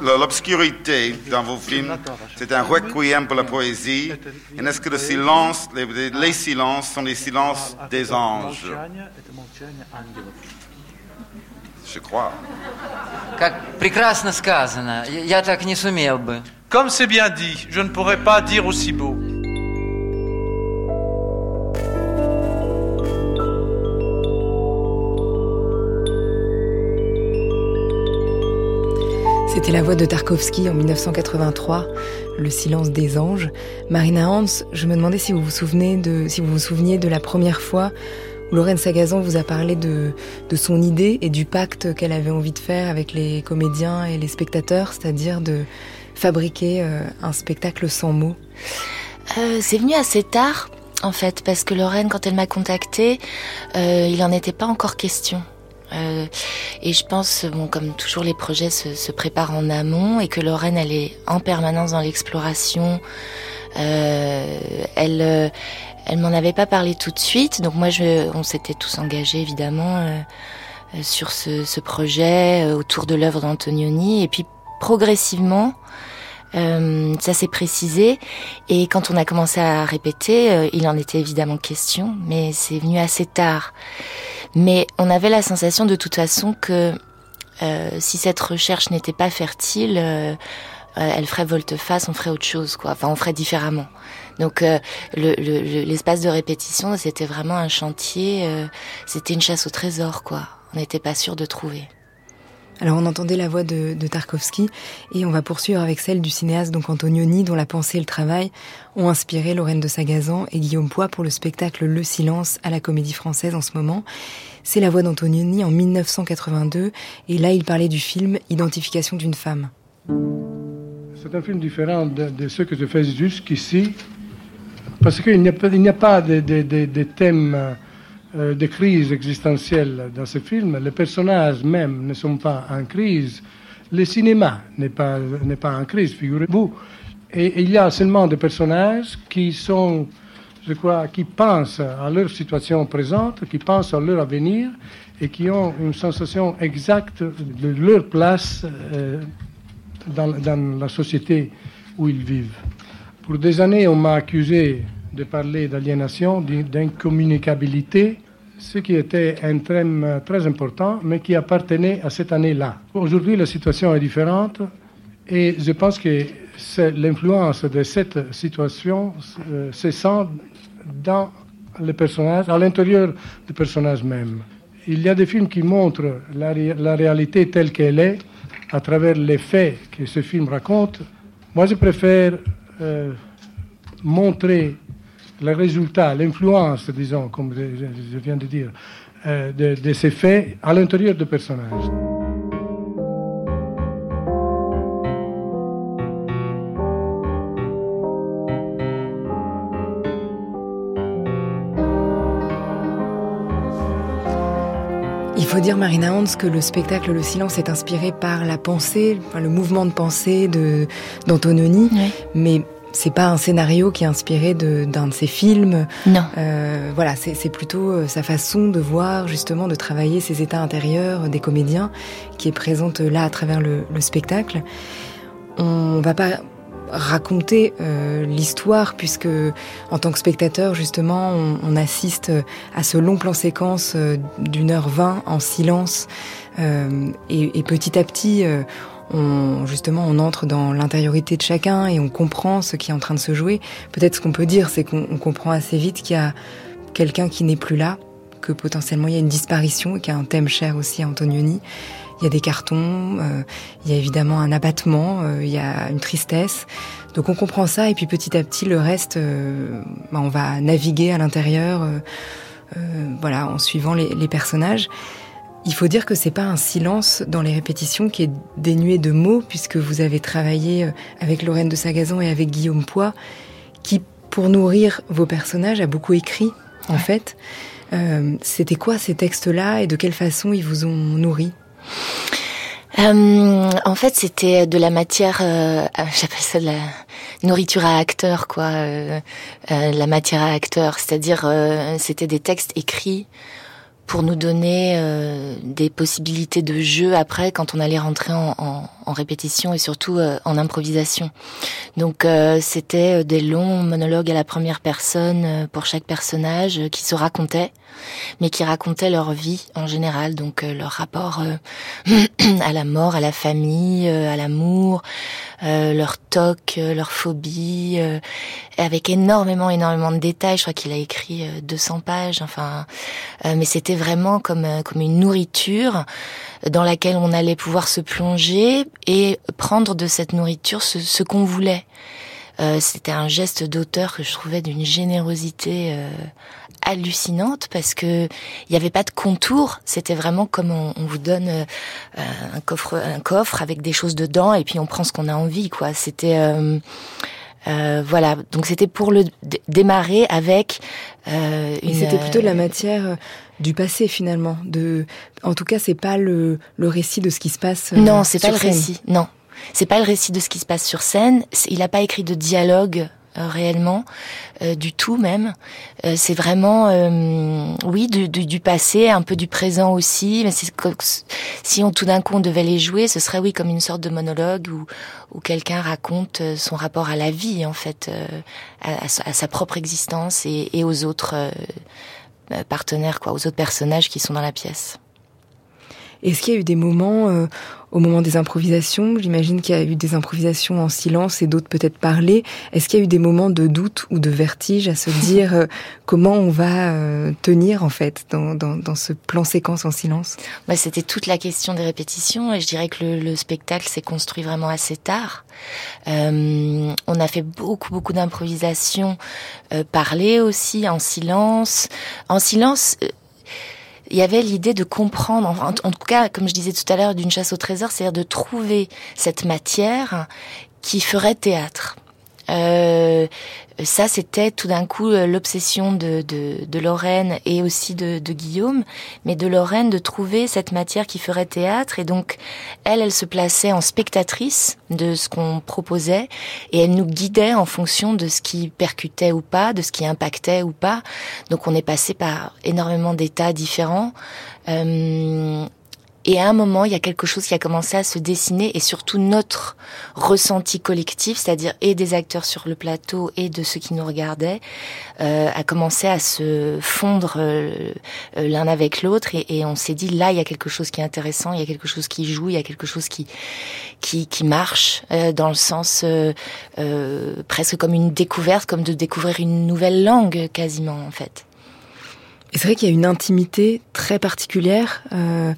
l'obscurité dans vos films c'est un requiem pour la poésie et est-ce que le silence, les, silences sont les silences des anges? Je crois. Comme c'est bien dit, je ne pourrais pas dire aussi beau. La voix de Tarkovsky en 1983, Le silence des anges. Marina Hans, je me demandais si vous vous souvenez de, souveniez de la première fois où Lorraine Sagazan vous a parlé de, de son idée et du pacte qu'elle avait envie de faire avec les comédiens et les spectateurs, c'est-à-dire de fabriquer euh, un spectacle sans mots. Euh, c'est venu assez tard, en fait, parce que Lorraine, quand elle m'a contactée, euh, il n'en était pas encore question. Euh, et je pense, bon, comme toujours, les projets se, préparent en amont et que Lorraine, elle est en permanence dans l'exploration. Euh, elle, euh, elle m'en avait pas parlé tout de suite, donc moi, je, on s'était tous engagés évidemment sur ce projet autour de l'œuvre d'Antonioni, et puis progressivement. Euh, ça s'est précisé et quand on a commencé à répéter, il en était évidemment question, mais c'est venu assez tard. Mais on avait la sensation de toute façon que euh, si cette recherche n'était pas fertile, euh, euh, elle ferait volte-face, on ferait autre chose, quoi. Enfin, on ferait différemment. Donc, euh, l'espace le, de répétition, c'était vraiment un chantier. c'était une chasse au trésor, quoi. On n'était pas sûr de trouver. Alors on entendait la voix de, Tarkovsky et on va poursuivre avec celle du cinéaste donc Antonioni dont la pensée et le travail ont inspiré Lorraine de Sagazan et Guillaume Poix pour le spectacle Le Silence à la Comédie Française en ce moment. C'est la voix d'Antonioni en 1982 et là il parlait du film Identification d'une femme. C'est un film différent de, ce que je fais jusqu'ici parce qu'il n'y a, pas de thèmes euh, de crise existentielle dans ce film. Les personnages même ne sont pas en crise. Le cinéma n'est pas, n'est pas en crise, figurez-vous. Et, il y a seulement des personnages qui sont, je crois, qui pensent à leur situation présente, qui pensent à leur avenir et qui ont une sensation exacte de leur place euh, dans, dans la société où ils vivent. Pour des années, on m'a accusé de parler d'aliénation, d'incommunicabilité, ce qui était un thème très important, mais qui appartenait à cette année-là. Aujourd'hui, la situation est différente et je pense que l'influence de cette situation euh, se sent dans les personnages, à l'intérieur des personnages même. Il y a des films qui montrent la, la réalité telle qu'elle est à travers les faits que ce film raconte. Moi, je préfère euh, montrer le résultat, l'influence, disons, comme je, viens de dire, euh, de, ces faits à l'intérieur du personnage. Il faut dire, Marina Hans, que le spectacle Le Silence est inspiré par la pensée, le mouvement de pensée de d'Antononi, mais c'est pas un scénario qui est inspiré d'un de, ses films. Non. Euh, voilà, c'est plutôt euh, sa façon de voir, justement, de travailler ses états intérieurs des comédiens, qui est présente là à travers le, spectacle. On va pas raconter euh, l'histoire puisque en tant que spectateur justement on, assiste à ce long plan séquence d'une heure vingt en silence et, et, petit à petit on, justement, on entre dans l'intériorité de chacun et on comprend ce qui est en train de se jouer. Peut-être ce qu'on peut dire, c'est qu'on comprend assez vite qu'il y a quelqu'un qui n'est plus là, que potentiellement il y a une disparition, qui a un thème cher aussi à Antonioni. Il y a des cartons, euh, il y a évidemment un abattement, euh, il y a une tristesse. Donc on comprend ça et puis petit à petit le reste, euh, bah, on va naviguer à l'intérieur, voilà, en suivant les, les personnages. Il faut dire que c'est pas un silence dans les répétitions qui est dénué de mots, puisque vous avez travaillé euh, avec Lorraine de Sagazan et avec Guillaume Poix, qui, pour nourrir vos personnages, a beaucoup écrit, en fait. Euh, c'était quoi ces textes-là et de quelle façon ils vous ont nourri euh, en fait, c'était de la matière, j'appelle ça de la nourriture à acteur, quoi, la matière à acteur, c'est-à-dire c'était des textes écrits pour nous donner euh, des possibilités de jeu après quand on allait rentrer en, en, en répétition et surtout euh, en improvisation. Donc euh, c'était des longs monologues à la première personne pour chaque personnage qui se racontaient, mais qui racontaient leur vie en général, donc leur rapport à la mort, à la famille, à l'amour, leur toc, leur phobie, avec énormément, énormément de détails. Je crois qu'il a écrit 200 pages, enfin, mais c'était vraiment comme, euh, comme une nourriture dans laquelle on allait pouvoir se plonger et prendre de cette nourriture ce, ce qu'on voulait. Euh, C'était un geste d'auteur que je trouvais d'une générosité euh, hallucinante parce que il n'y avait pas de contour. C'était vraiment comme on, on vous donne euh, un coffre, un coffre avec des choses dedans et puis on prend ce qu'on a envie. Quoi. C'était euh, euh, voilà, donc c'était pour le démarrer avec euh, une... C'était plutôt de la matière euh, du passé finalement. De, en tout cas, c'est pas le, le récit de ce qui se passe. non, c'est pas le récit. Non, c'est pas le récit de ce qui se passe sur scène. Il n'a pas écrit de dialogue euh, réellement, euh, du tout même. Euh, c'est vraiment, oui, du, du, du, passé, un peu du présent aussi. Mais c'est si on tout d'un coup on devait les jouer, ce serait oui comme une sorte de monologue où, où quelqu'un raconte son rapport à la vie en fait, à, à, sa propre existence et, et aux autres partenaires, quoi, aux autres personnages qui sont dans la pièce. Est-ce qu'il y a eu des moments, euh, au moment des improvisations, j'imagine qu'il y a eu des improvisations en silence et d'autres peut-être parler. Est-ce qu'il y a eu des moments de doute ou de vertige à se dire euh, comment on va euh, tenir en fait dans, dans, dans, ce plan séquence en silence? Bah, C'était toute la question des répétitions et je dirais que le, le spectacle s'est construit vraiment assez tard. Euh, on a fait beaucoup beaucoup d'improvisations, euh, parler aussi en silence. En silence, il y avait l'idée de comprendre, en, tout cas, comme je disais tout à l'heure, d'une chasse au trésor, c'est-à-dire de trouver cette matière qui ferait théâtre. Euh, ça, c'était tout d'un coup euh, l'obsession de, de, de, Lorraine et aussi de, de, Guillaume, mais de Lorraine de trouver cette matière qui ferait théâtre. Et donc, elle, elle se plaçait en spectatrice de ce qu'on proposait et elle nous guidait en fonction de ce qui percutait ou pas, de ce qui impactait ou pas. Donc, on est passé par énormément d'états différents. Euh, et à un moment, il y a quelque chose qui a commencé à se dessiner et surtout notre ressenti collectif, c'est-à-dire et des acteurs sur le plateau et de ceux qui nous regardaient, euh, a commencé à se fondre euh, euh, l'un avec l'autre et, et, on s'est dit là, il y a quelque chose qui est intéressant, il y a quelque chose qui joue, il y a quelque chose qui qui, qui marche euh, dans le sens euh, presque comme une découverte, comme de découvrir une nouvelle langue quasiment en fait. Et c'est vrai qu'il y a une intimité très particulière. Euh,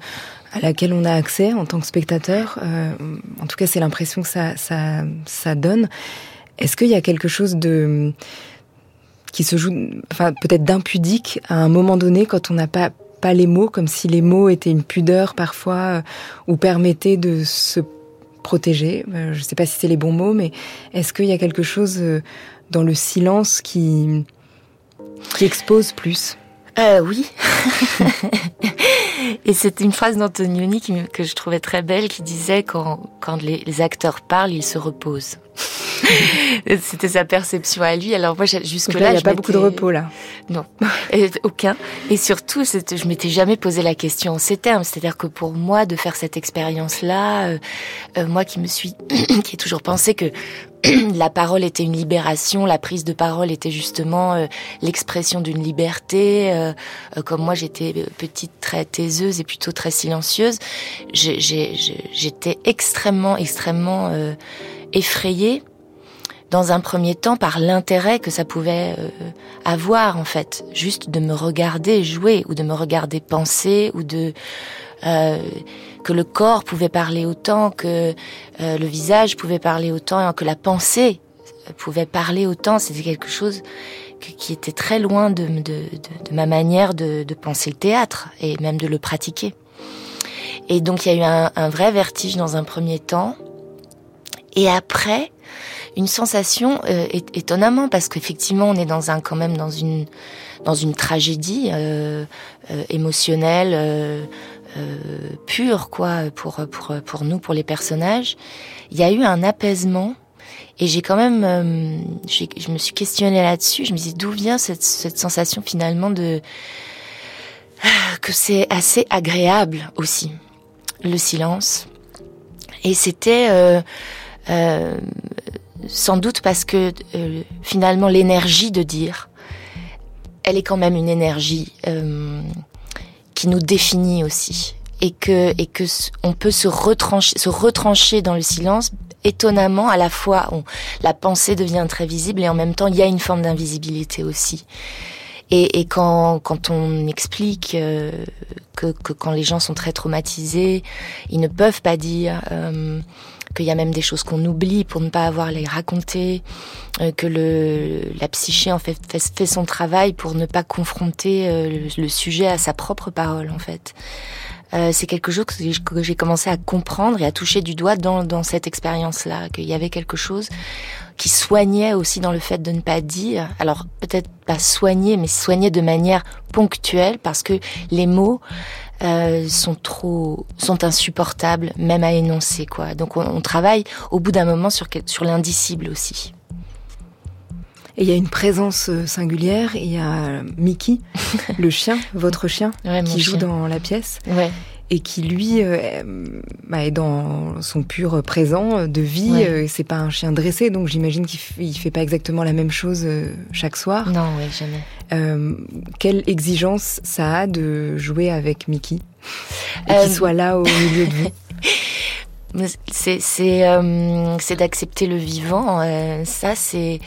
à laquelle on a accès en tant que spectateur. Euh, en tout cas, c'est l'impression que ça, ça, ça donne. Est-ce qu'il y a quelque chose de qui se joue, enfin peut-être d'impudique à un moment donné quand on n'a pas pas les mots, comme si les mots étaient une pudeur parfois euh, ou permettaient de se protéger? Euh, je ne sais pas si c'est les bons mots, mais est-ce qu'il y a quelque chose euh, dans le silence qui qui expose plus? Euh, oui. Et c'était une phrase d'Antonioni que je trouvais très belle qui disait quand, quand les acteurs parlent, ils se reposent. C'était sa perception à lui. Alors moi, jusque-là, il n'y a pas beaucoup de repos là. Non, et, aucun. Et surtout, je m'étais jamais posé la question en ces termes. C'est-à-dire que pour moi, de faire cette expérience-là, euh, euh, moi qui me suis, qui ai toujours pensé que la parole était une libération, la prise de parole était justement euh, l'expression d'une liberté. Euh, euh, comme moi, j'étais petite très taiseuse et plutôt très silencieuse, j'étais extrêmement, extrêmement effrayée dans un premier temps par l'intérêt que ça pouvait avoir en fait, juste de me regarder jouer ou de me regarder penser ou de euh, que le corps pouvait parler autant, que euh, le visage pouvait parler autant, que la pensée pouvait parler autant. C'était quelque chose qui était très loin de, de, de, de ma manière de, penser le théâtre et même de le pratiquer. Et donc il y a eu un, un vrai vertige dans un premier temps. Et après, une sensation euh, étonnamment parce qu'effectivement on est dans un quand même dans une dans une tragédie euh, euh, émotionnelle euh, euh, pure quoi pour pour pour nous pour les personnages. Il y a eu un apaisement et j'ai quand même euh, je me suis questionnée là-dessus. Je me dis d'où vient cette cette sensation finalement de que c'est assez agréable aussi le silence. Et c'était euh, sans doute parce que euh, finalement l'énergie de dire, elle est quand même une énergie euh, qui nous définit aussi. Et que et que on peut se retrancher se retrancher dans le silence. Étonnamment à la fois la pensée devient très visible et en même temps il y a une forme d'invisibilité aussi et, et quand, quand on explique euh, que, que, quand les gens sont très traumatisés, ils ne peuvent pas dire euh, qu'il y a même des choses qu'on oublie pour ne pas avoir les raconter, euh, que le, la psyché en fait, fait, son travail pour ne pas confronter euh, le, le, sujet à sa propre parole en fait. Euh, c'est quelque chose que j'ai commencé à comprendre et à toucher du doigt dans, dans cette expérience-là, qu'il y avait quelque chose qui soignait aussi dans le fait de ne pas dire, alors peut-être pas soigner, mais soigner de manière ponctuelle, parce que les mots euh, sont trop, sont insupportables, même à énoncer quoi. Donc on, on travaille au bout d'un moment sur sur l'indicible aussi. Et il y a une présence euh, singulière. Il y a Mickey, le chien, votre chien, ouais, qui joue chien. dans la pièce. Ouais. Et qui lui euh, bah, est dans son pur présent de vie. Ouais. Euh, c'est pas un chien dressé, donc j'imagine qu'il il fait pas exactement la même chose euh, chaque soir. Non, ouais, jamais. quelle exigence ça a de jouer avec Mickey? Et qu'il soit là au milieu de vous? c'est c'est euh, c'est d'accepter le vivant. Euh, ça c'est,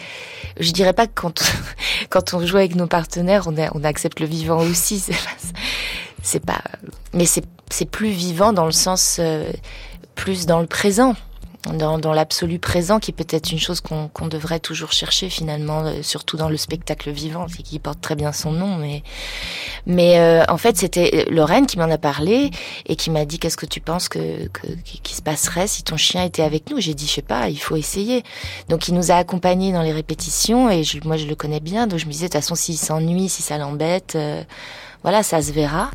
je dirais pas que quand quand on joue avec nos partenaires, on on accepte le vivant aussi. C'est pas, mais c'est c'est plus vivant dans le sens euh, plus dans le présent dans, dans l'absolu présent, qui peut être une chose qu'on devrait toujours chercher finalement, euh, surtout dans le spectacle vivant, qui porte très bien son nom. Mais, mais euh, en fait, c'était Lorraine qui m'en a parlé et qui m'a dit qu'est-ce que tu penses que, que qui se passerait si ton chien était avec nous? J'ai dit je sais pas, il faut essayer. Donc il nous a accompagnés dans les répétitions et je, moi je le connais bien, donc je me disais de toute façon s'il s'ennuie, si ça l'embête, euh, voilà, ça se verra.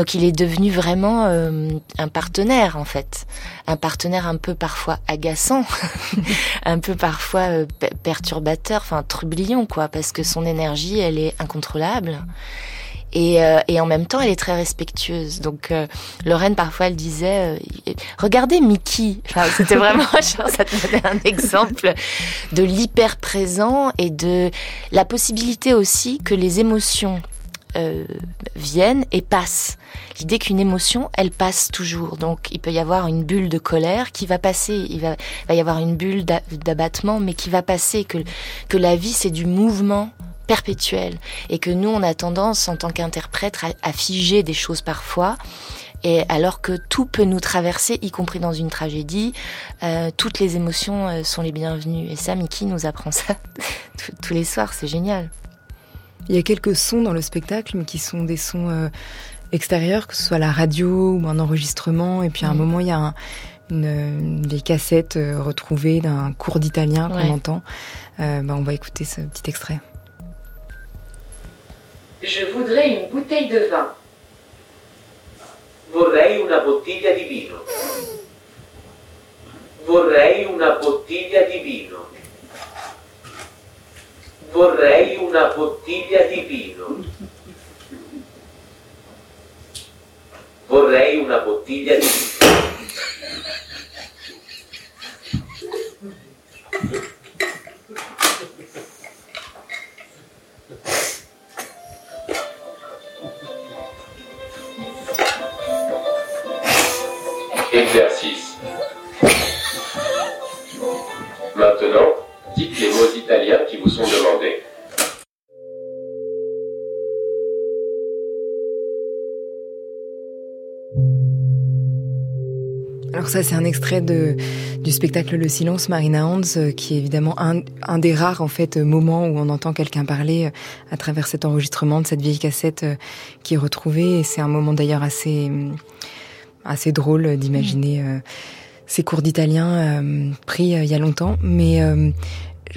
Donc il est devenu vraiment euh, un partenaire en fait, un partenaire un peu parfois agaçant, un peu parfois euh, perturbateur, enfin trublion quoi, parce que son énergie elle est incontrôlable. Et, euh, et en même temps, elle est très respectueuse. Donc, Lorraine, parfois, elle disait Regardez Mickey. Enfin, c'était vraiment, genre, ça te donnait un exemple de l'hyper présent et de la possibilité aussi que les émotions euh, viennent et passent. L'idée qu'une émotion, elle passe toujours. Donc il peut y avoir une bulle de colère qui va passer, il va, va y avoir une bulle d'abattement, mais qui va passer, que, que la vie c'est du mouvement perpétuel et que nous on a tendance en tant qu'interprète à, figer des choses parfois. Et alors que tout peut nous traverser, y compris dans une tragédie, euh, toutes les émotions euh, sont les bienvenues. Et ça, Mickey nous apprend ça tous les soirs, c'est génial. Il y a quelques sons dans le spectacle, mais qui sont des sons euh, extérieurs, que ce soit la radio ou un enregistrement. Et puis à un mm. moment, il y a une, des cassettes euh, retrouvées d'un cours d'italien qu'on entend. Euh, bah, on va écouter ce petit extrait. Je voudrais une bouteille de vin. Vorrei una bottiglia di vino. Vorrei una bottiglia di vino. Vorrei una bottiglia di vino. Vorrei una bottiglia di vino. Exercice. Maintenant, les mots italiens qui vous sont demandés. Alors ça, c'est un extrait de, du spectacle Le Silence, Marina Hans, euh, qui est évidemment un, un, des rares en fait moments où on entend quelqu'un parler euh, à travers cet enregistrement de cette vieille cassette euh, qui est retrouvée. Et c'est un moment d'ailleurs assez assez drôle d'imaginer ces cours d'italien pris il y a longtemps. Mais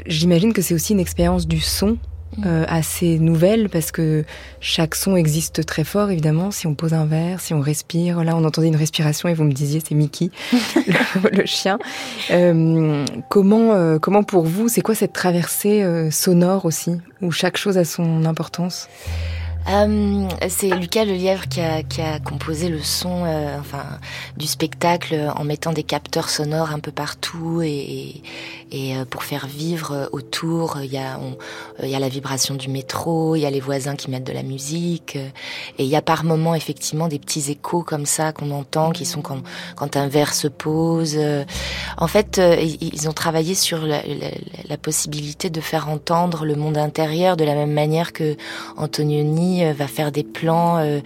j'imagine que c'est aussi une expérience du son euh, assez nouvelle parce que chaque son existe très fort évidemment. Si on pose un verre si on respire là on entendait une respiration et vous me disiez c'est Mickey le, chien. Euh, comment euh, comment pour vous c'est quoi cette traversée sonore aussi où chaque chose a son importance? Euh, c'est Lucas Lelièvre qui a, qui a composé le son euh, enfin, du spectacle en mettant des capteurs sonores un peu partout et, et euh, pour faire vivre autour. Il y, a, il y a la vibration du métro, il y a les voisins qui mettent de la musique et il y a par moments effectivement des petits échos comme ça qu'on entend qui sont quand, quand un verre se pose. En fait, ils ont travaillé sur la, la, la possibilité de faire entendre le monde intérieur de la même manière que Antonioni euh, va faire des plans euh,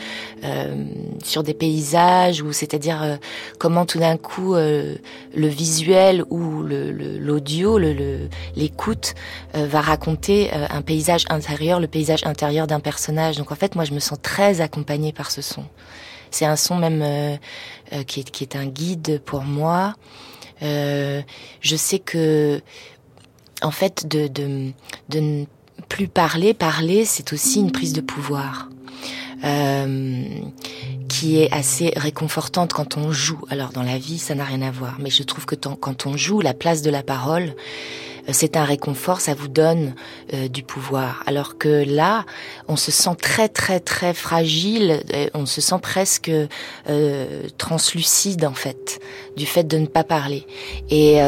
euh, sur des paysages, ou c'est-à-dire comment tout d'un coup le visuel ou l'audio, l'écoute va raconter un paysage intérieur, le paysage intérieur d'un personnage. Donc en fait, moi, je me sens très accompagnée par ce son. C'est un son même qui, est, qui est un guide pour moi. je sais que en fait de, de, de plus parler, parler, c'est aussi une prise de pouvoir. Euh, qui est assez réconfortante quand on joue. Alors dans la vie, ça n'a rien à voir, mais je trouve que quand on joue, la place de la parole, euh, c'est un réconfort, ça vous donne euh, du pouvoir. Alors que là, on se sent très très très fragile, on se sent presque translucide en fait, du fait de ne pas parler. Et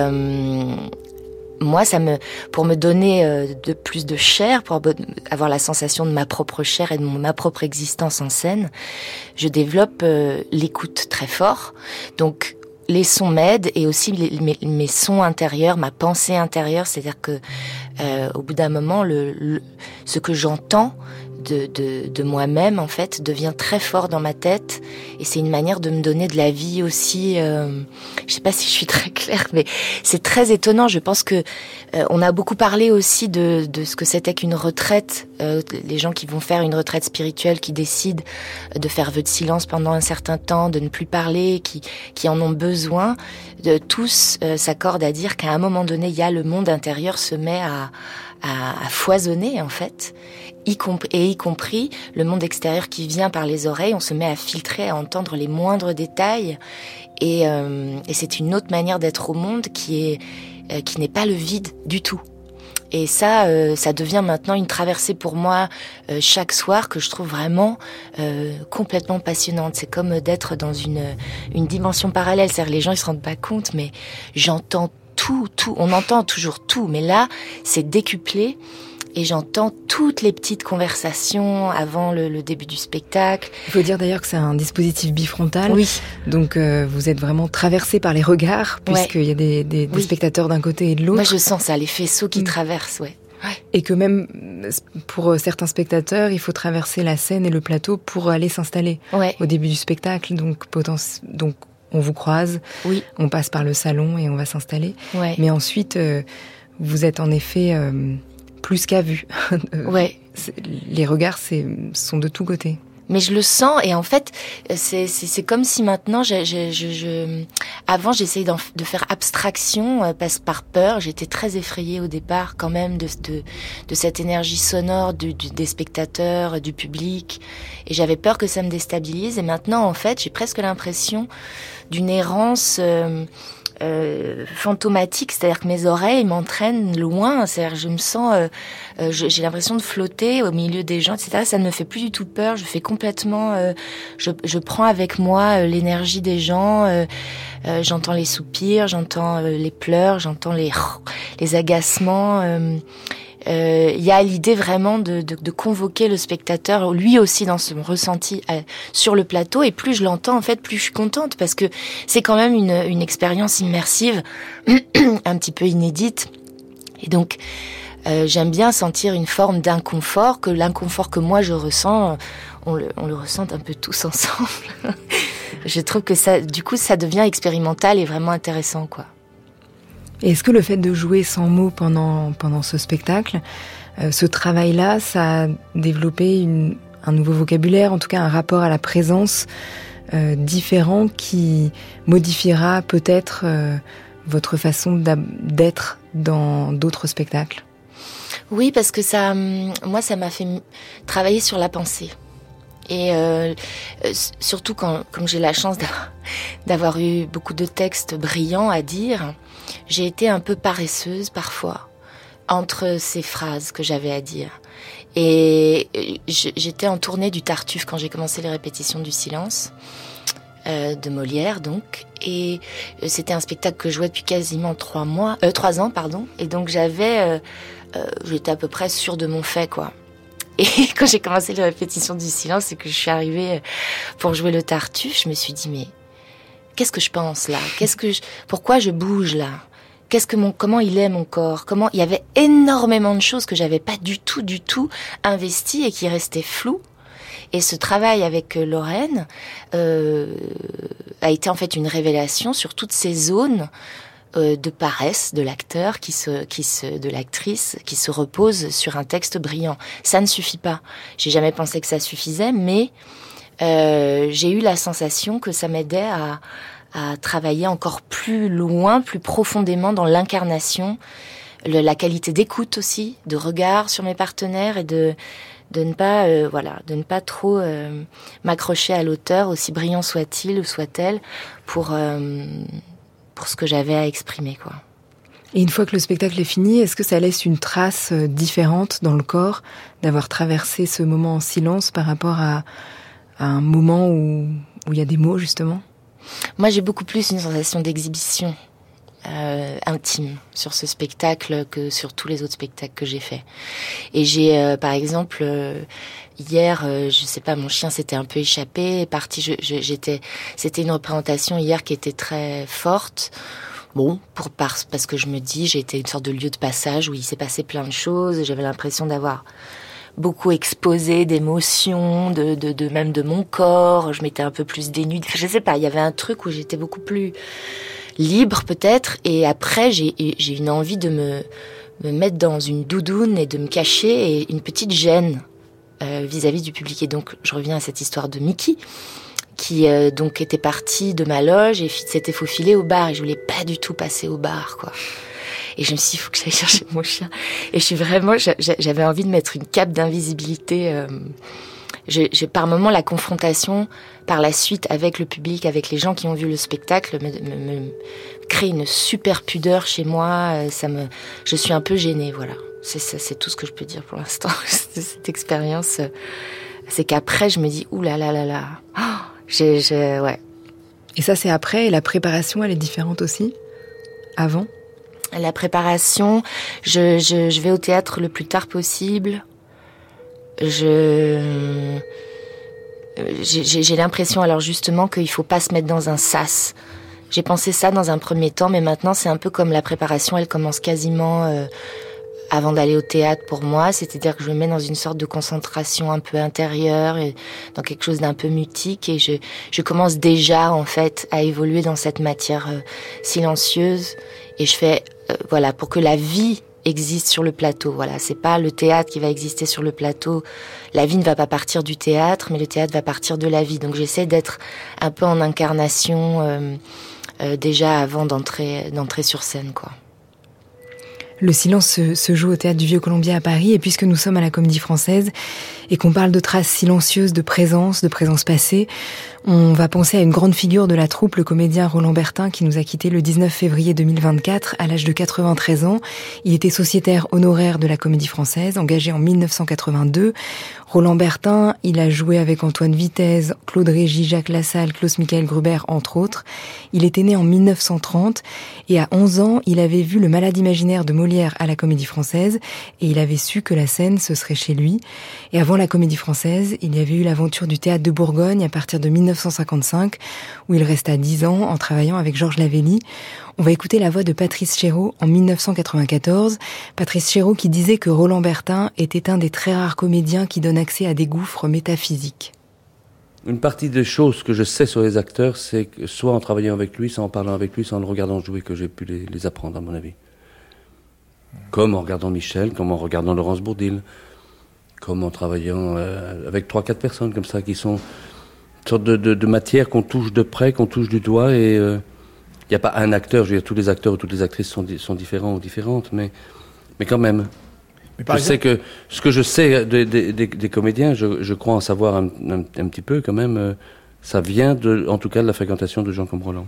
moi, ça me, pour me donner euh, de plus de chair, pour avoir la sensation de ma propre chair et de ma propre existence en scène, je développe euh, l'écoute très fort. Donc, les sons m'aident et aussi mes, sons intérieurs, ma pensée intérieure, c'est-à-dire que euh, au bout d'un moment, le, ce que j'entends de, de, de moi-même en fait devient très fort dans ma tête et c'est une manière de me donner de la vie aussi. Euh, je sais pas si je suis très claire, mais c'est très étonnant. Je pense que euh, on a beaucoup parlé aussi de, de ce que c'était qu'une retraite. Euh, les gens qui vont faire une retraite spirituelle, qui décident de faire vœu de silence pendant un certain temps, de ne plus parler, qui, qui en ont besoin, de, tous euh, s'accordent à dire qu'à un moment donné, il y a le monde intérieur se met à, à, à foisonner en fait et y compris le monde extérieur qui vient par les oreilles. On se met à filtrer, à entendre les moindres détails. Et, euh, c'est une autre manière d'être au monde qui est euh, qui n'est pas le vide du tout. Et ça, euh, ça devient maintenant une traversée pour moi chaque soir que je trouve vraiment complètement passionnante. C'est comme d'être dans une une dimension parallèle. C'est-à-dire les gens ils se rendent pas compte, mais j'entends tout, tout. On entend toujours tout, mais là c'est décuplé et j'entends toutes les petites conversations avant le, début du spectacle. Il faut dire d'ailleurs que c'est un dispositif bifrontal. Oui. Donc euh, vous êtes vraiment traversé par les regards, puisqu'il y a des, des, spectateurs d'un côté et de l'autre. Moi je sens ça, les faisceaux qui mm. traversent, ouais. Et que même pour euh, certains spectateurs, il faut traverser la scène et le plateau pour aller s'installer au début du spectacle. Donc, donc on vous croise, oui. on passe par le salon et on va s'installer. Mais ensuite, euh, vous êtes en effet plus qu'à vue. ouais. Les regards sont de tous côtés. Mais je le sens et en fait c'est comme si maintenant je, je, je, avant j'essayais de faire abstraction euh, passe par peur j'étais très effrayée au départ quand même de de, de cette énergie sonore du, des spectateurs du public et j'avais peur que ça me déstabilise et maintenant en fait j'ai presque l'impression d'une errance euh, euh, fantomatique, c'est-à-dire que mes oreilles m'entraînent loin, c'est-à-dire je me sens, euh, euh, j'ai l'impression de flotter au milieu des gens, etc. Ça ne me fait plus du tout peur, je fais complètement, je, je, prends avec moi l'énergie des gens, j'entends les soupirs, j'entends les pleurs, j'entends les les agacements euh, il y a l'idée vraiment de, de, de, convoquer le spectateur, lui aussi dans son ressenti euh, sur le plateau. Et plus je l'entends, en fait, plus je suis contente parce que c'est quand même une, une expérience immersive, un petit peu inédite. Et donc, euh, j'aime bien sentir une forme d'inconfort, que l'inconfort que moi je ressens, on le, on le ressent un peu tous ensemble. je trouve que ça, du coup, ça devient expérimental et vraiment intéressant, quoi. Est-ce que le fait de jouer sans mots pendant, pendant ce spectacle, euh, ce travail-là, ça a développé une, un nouveau vocabulaire, en tout cas un rapport à la présence euh, différent qui modifiera peut-être euh, votre façon d'être dans d'autres spectacles? Oui, parce que ça, hum, moi, ça m'a fait travailler sur la pensée. Et euh, euh, surtout quand, comme j'ai la chance d'avoir eu beaucoup de textes brillants à dire, j'ai été un peu paresseuse parfois entre ces phrases que j'avais à dire. Et euh, j'étais en tournée du Tartuffe quand j'ai commencé les répétitions du silence. Euh, de Molière donc et c'était un spectacle que je jouais depuis quasiment trois mois euh, trois ans pardon et donc j'avais j'étais à peu près sûre de mon fait quoi et quand j'ai commencé les répétitions du silence et que je suis arrivée euh, pour jouer le Tartuffe, je me suis dit mais qu'est-ce que je pense là? Qu'est-ce que je... pourquoi je bouge là? Qu'est-ce que mon comment il est mon corps? Comment il y avait énormément de choses que j'avais pas du tout du tout investi et qui restaient floues. Et ce travail avec euh, Lorraine euh, a été en fait une révélation sur toutes ces zones euh, de paresse de l'acteur qui se, qui se, de l'actrice qui se repose sur un texte brillant. Ça ne suffit pas. J'ai jamais pensé que ça suffisait, mais euh, j'ai eu la sensation que ça m'aidait à, à travailler encore plus loin, plus profondément dans l'incarnation, la qualité d'écoute aussi, de regard sur mes partenaires et de de ne pas euh, voilà de ne pas trop m'accrocher à l'auteur aussi brillant soit-il ou soit-elle pour pour ce que j'avais à exprimer, quoi. Et une fois que le spectacle est fini, est-ce que ça laisse une trace euh, différente dans le corps d'avoir traversé ce moment en silence par rapport à, un moment où, où il y a des mots, justement Moi, j'ai beaucoup plus une sensation d'exhibition. euh, intime sur ce spectacle que sur tous les autres spectacles que j'ai faits. Et j'ai, euh, par exemple, euh, hier, je sais pas, mon chien s'était un peu échappé, est parti. J'étais, c'était une représentation hier qui était très forte. Bon, pour parce, parce que je me dis, été une sorte de lieu de passage où il s'est passé plein de choses. J'avais l'impression d'avoir beaucoup exposé d'émotions, de, de, même de mon corps. Je m'étais un peu plus dénudée. Je sais pas, il y avait un truc où j'étais beaucoup plus libre peut-être. Et après, j'ai j'ai une envie de me, me mettre dans une doudoune et de me cacher et une petite gêne euh, vis-à-vis du public. Et donc, je reviens à cette histoire de Mickey qui euh, donc était parti de ma loge et s'était faufilé au bar. Et je voulais pas du tout passer au bar, quoi. Et je me suis dit, il faut que j'aille chercher mon chien. Et je suis vraiment, j'avais envie de mettre une cape d'invisibilité. Euh, j'ai par moment la confrontation par la suite avec le public, avec les gens qui ont vu le spectacle, me, crée une super pudeur chez moi. Euh, ça me, je suis un peu gênée, voilà. C'est tout ce que je peux dire pour l'instant de cette expérience. C'est qu'après, je me dis, ouh là là là, oh, j'ai, ouais. Et ça, c'est après. Et la préparation, elle est différente aussi? Avant? La préparation, je, je, je, vais au théâtre le plus tard possible. Je j'ai l'impression alors justement qu'il faut pas se mettre dans un sas. J'ai pensé ça dans un premier temps, mais maintenant c'est un peu comme la préparation, elle commence quasiment euh, avant d'aller au théâtre pour moi, c'est-à-dire que je me mets dans une sorte de concentration un peu intérieure, et dans quelque chose d'un peu mutique, et je, je commence déjà en fait à évoluer dans cette matière euh, silencieuse, et je fais euh, voilà pour que la vie existe sur le plateau. Voilà, c'est pas le théâtre qui va exister sur le plateau. La vie ne va pas partir du théâtre, mais le théâtre va partir de la vie. Donc j'essaie d'être un peu en incarnation euh, déjà avant d'entrer sur scène, quoi. Le silence se, joue au théâtre du Vieux Colombier à Paris, et puisque nous sommes à la Comédie Française et qu'on parle de traces silencieuses de présence, de présence passée, on va penser à une grande figure de la troupe, le comédien Roland Bertin, qui nous a quittés le 19 février 2024 à l'âge de 93 ans. Il était sociétaire honoraire de la Comédie Française, engagé en 1982. Roland Bertin, il a joué avec Antoine Vitesse, Claude Régis, Jacques Lassalle, Klaus Michael Gruber, entre autres. Il était né en 1930 et à 11 ans, il avait vu le malade imaginaire de Molière à la Comédie Française et il avait su que la scène, ce serait chez lui. Et avant la Comédie Française, il y avait eu l'aventure du théâtre de Bourgogne à partir de 1955 où il resta 10 ans en travaillant avec Georges Lavelli. On va écouter la voix de Patrice Chéreau en 1994. Patrice Chéreau qui disait que Roland Bertin était un des très rares comédiens qui donne accès à des gouffres métaphysiques. Une partie des choses que je sais sur les acteurs, c'est que soit en travaillant avec lui, soit en parlant avec lui, soit en le regardant jouer, que j'ai pu les, apprendre, à mon avis. Comme en regardant Michel, comme en regardant Laurence Bourdil, comme en travaillant euh, avec trois, quatre personnes comme ça, qui sont une sorte de, matière qu'on touche de près, qu'on touche du doigt, et euh, il n'y a pas un acteur, je veux dire, tous les acteurs ou toutes les actrices sont, sont différents ou différentes, mais, mais quand même. je sais que ce que je sais des, des, des, comédiens, je, je, crois en savoir un, un, petit peu quand même, euh, ça vient de, en tout cas de la fréquentation de gens comme Roland.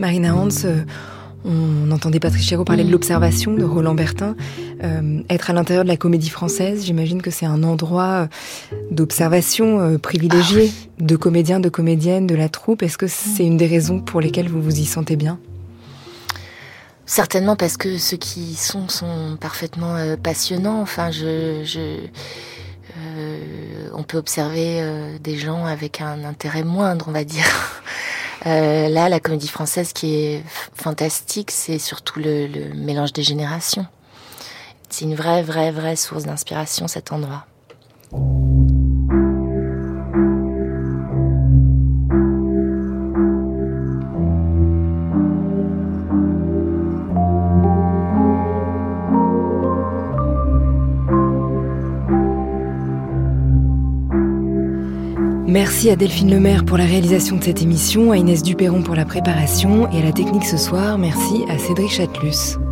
Marina Hans, euh, on entendait Patrick Chéreau parler de mm. l'observation de Roland Bertin. Euh, être à l'intérieur de la comédie française, j'imagine que c'est un endroit euh, d'observation euh, privilégié ah de comédiens, de comédiennes, de la troupe. Est-ce que c'est une des raisons pour lesquelles vous vous y sentez bien? Certainement parce que ceux qui y sont sont parfaitement passionnants. Enfin, je, je on peut observer des gens avec un intérêt moindre, on va dire. Euh, là, la comédie française qui est fantastique, c'est surtout le, le mélange des générations. C'est une vraie, vraie, vraie source d'inspiration cet endroit. Merci à Delphine Lemaire pour la réalisation de cette émission, à Inès Duperron pour la préparation et à la technique ce soir. Merci à Cédric Chatelus.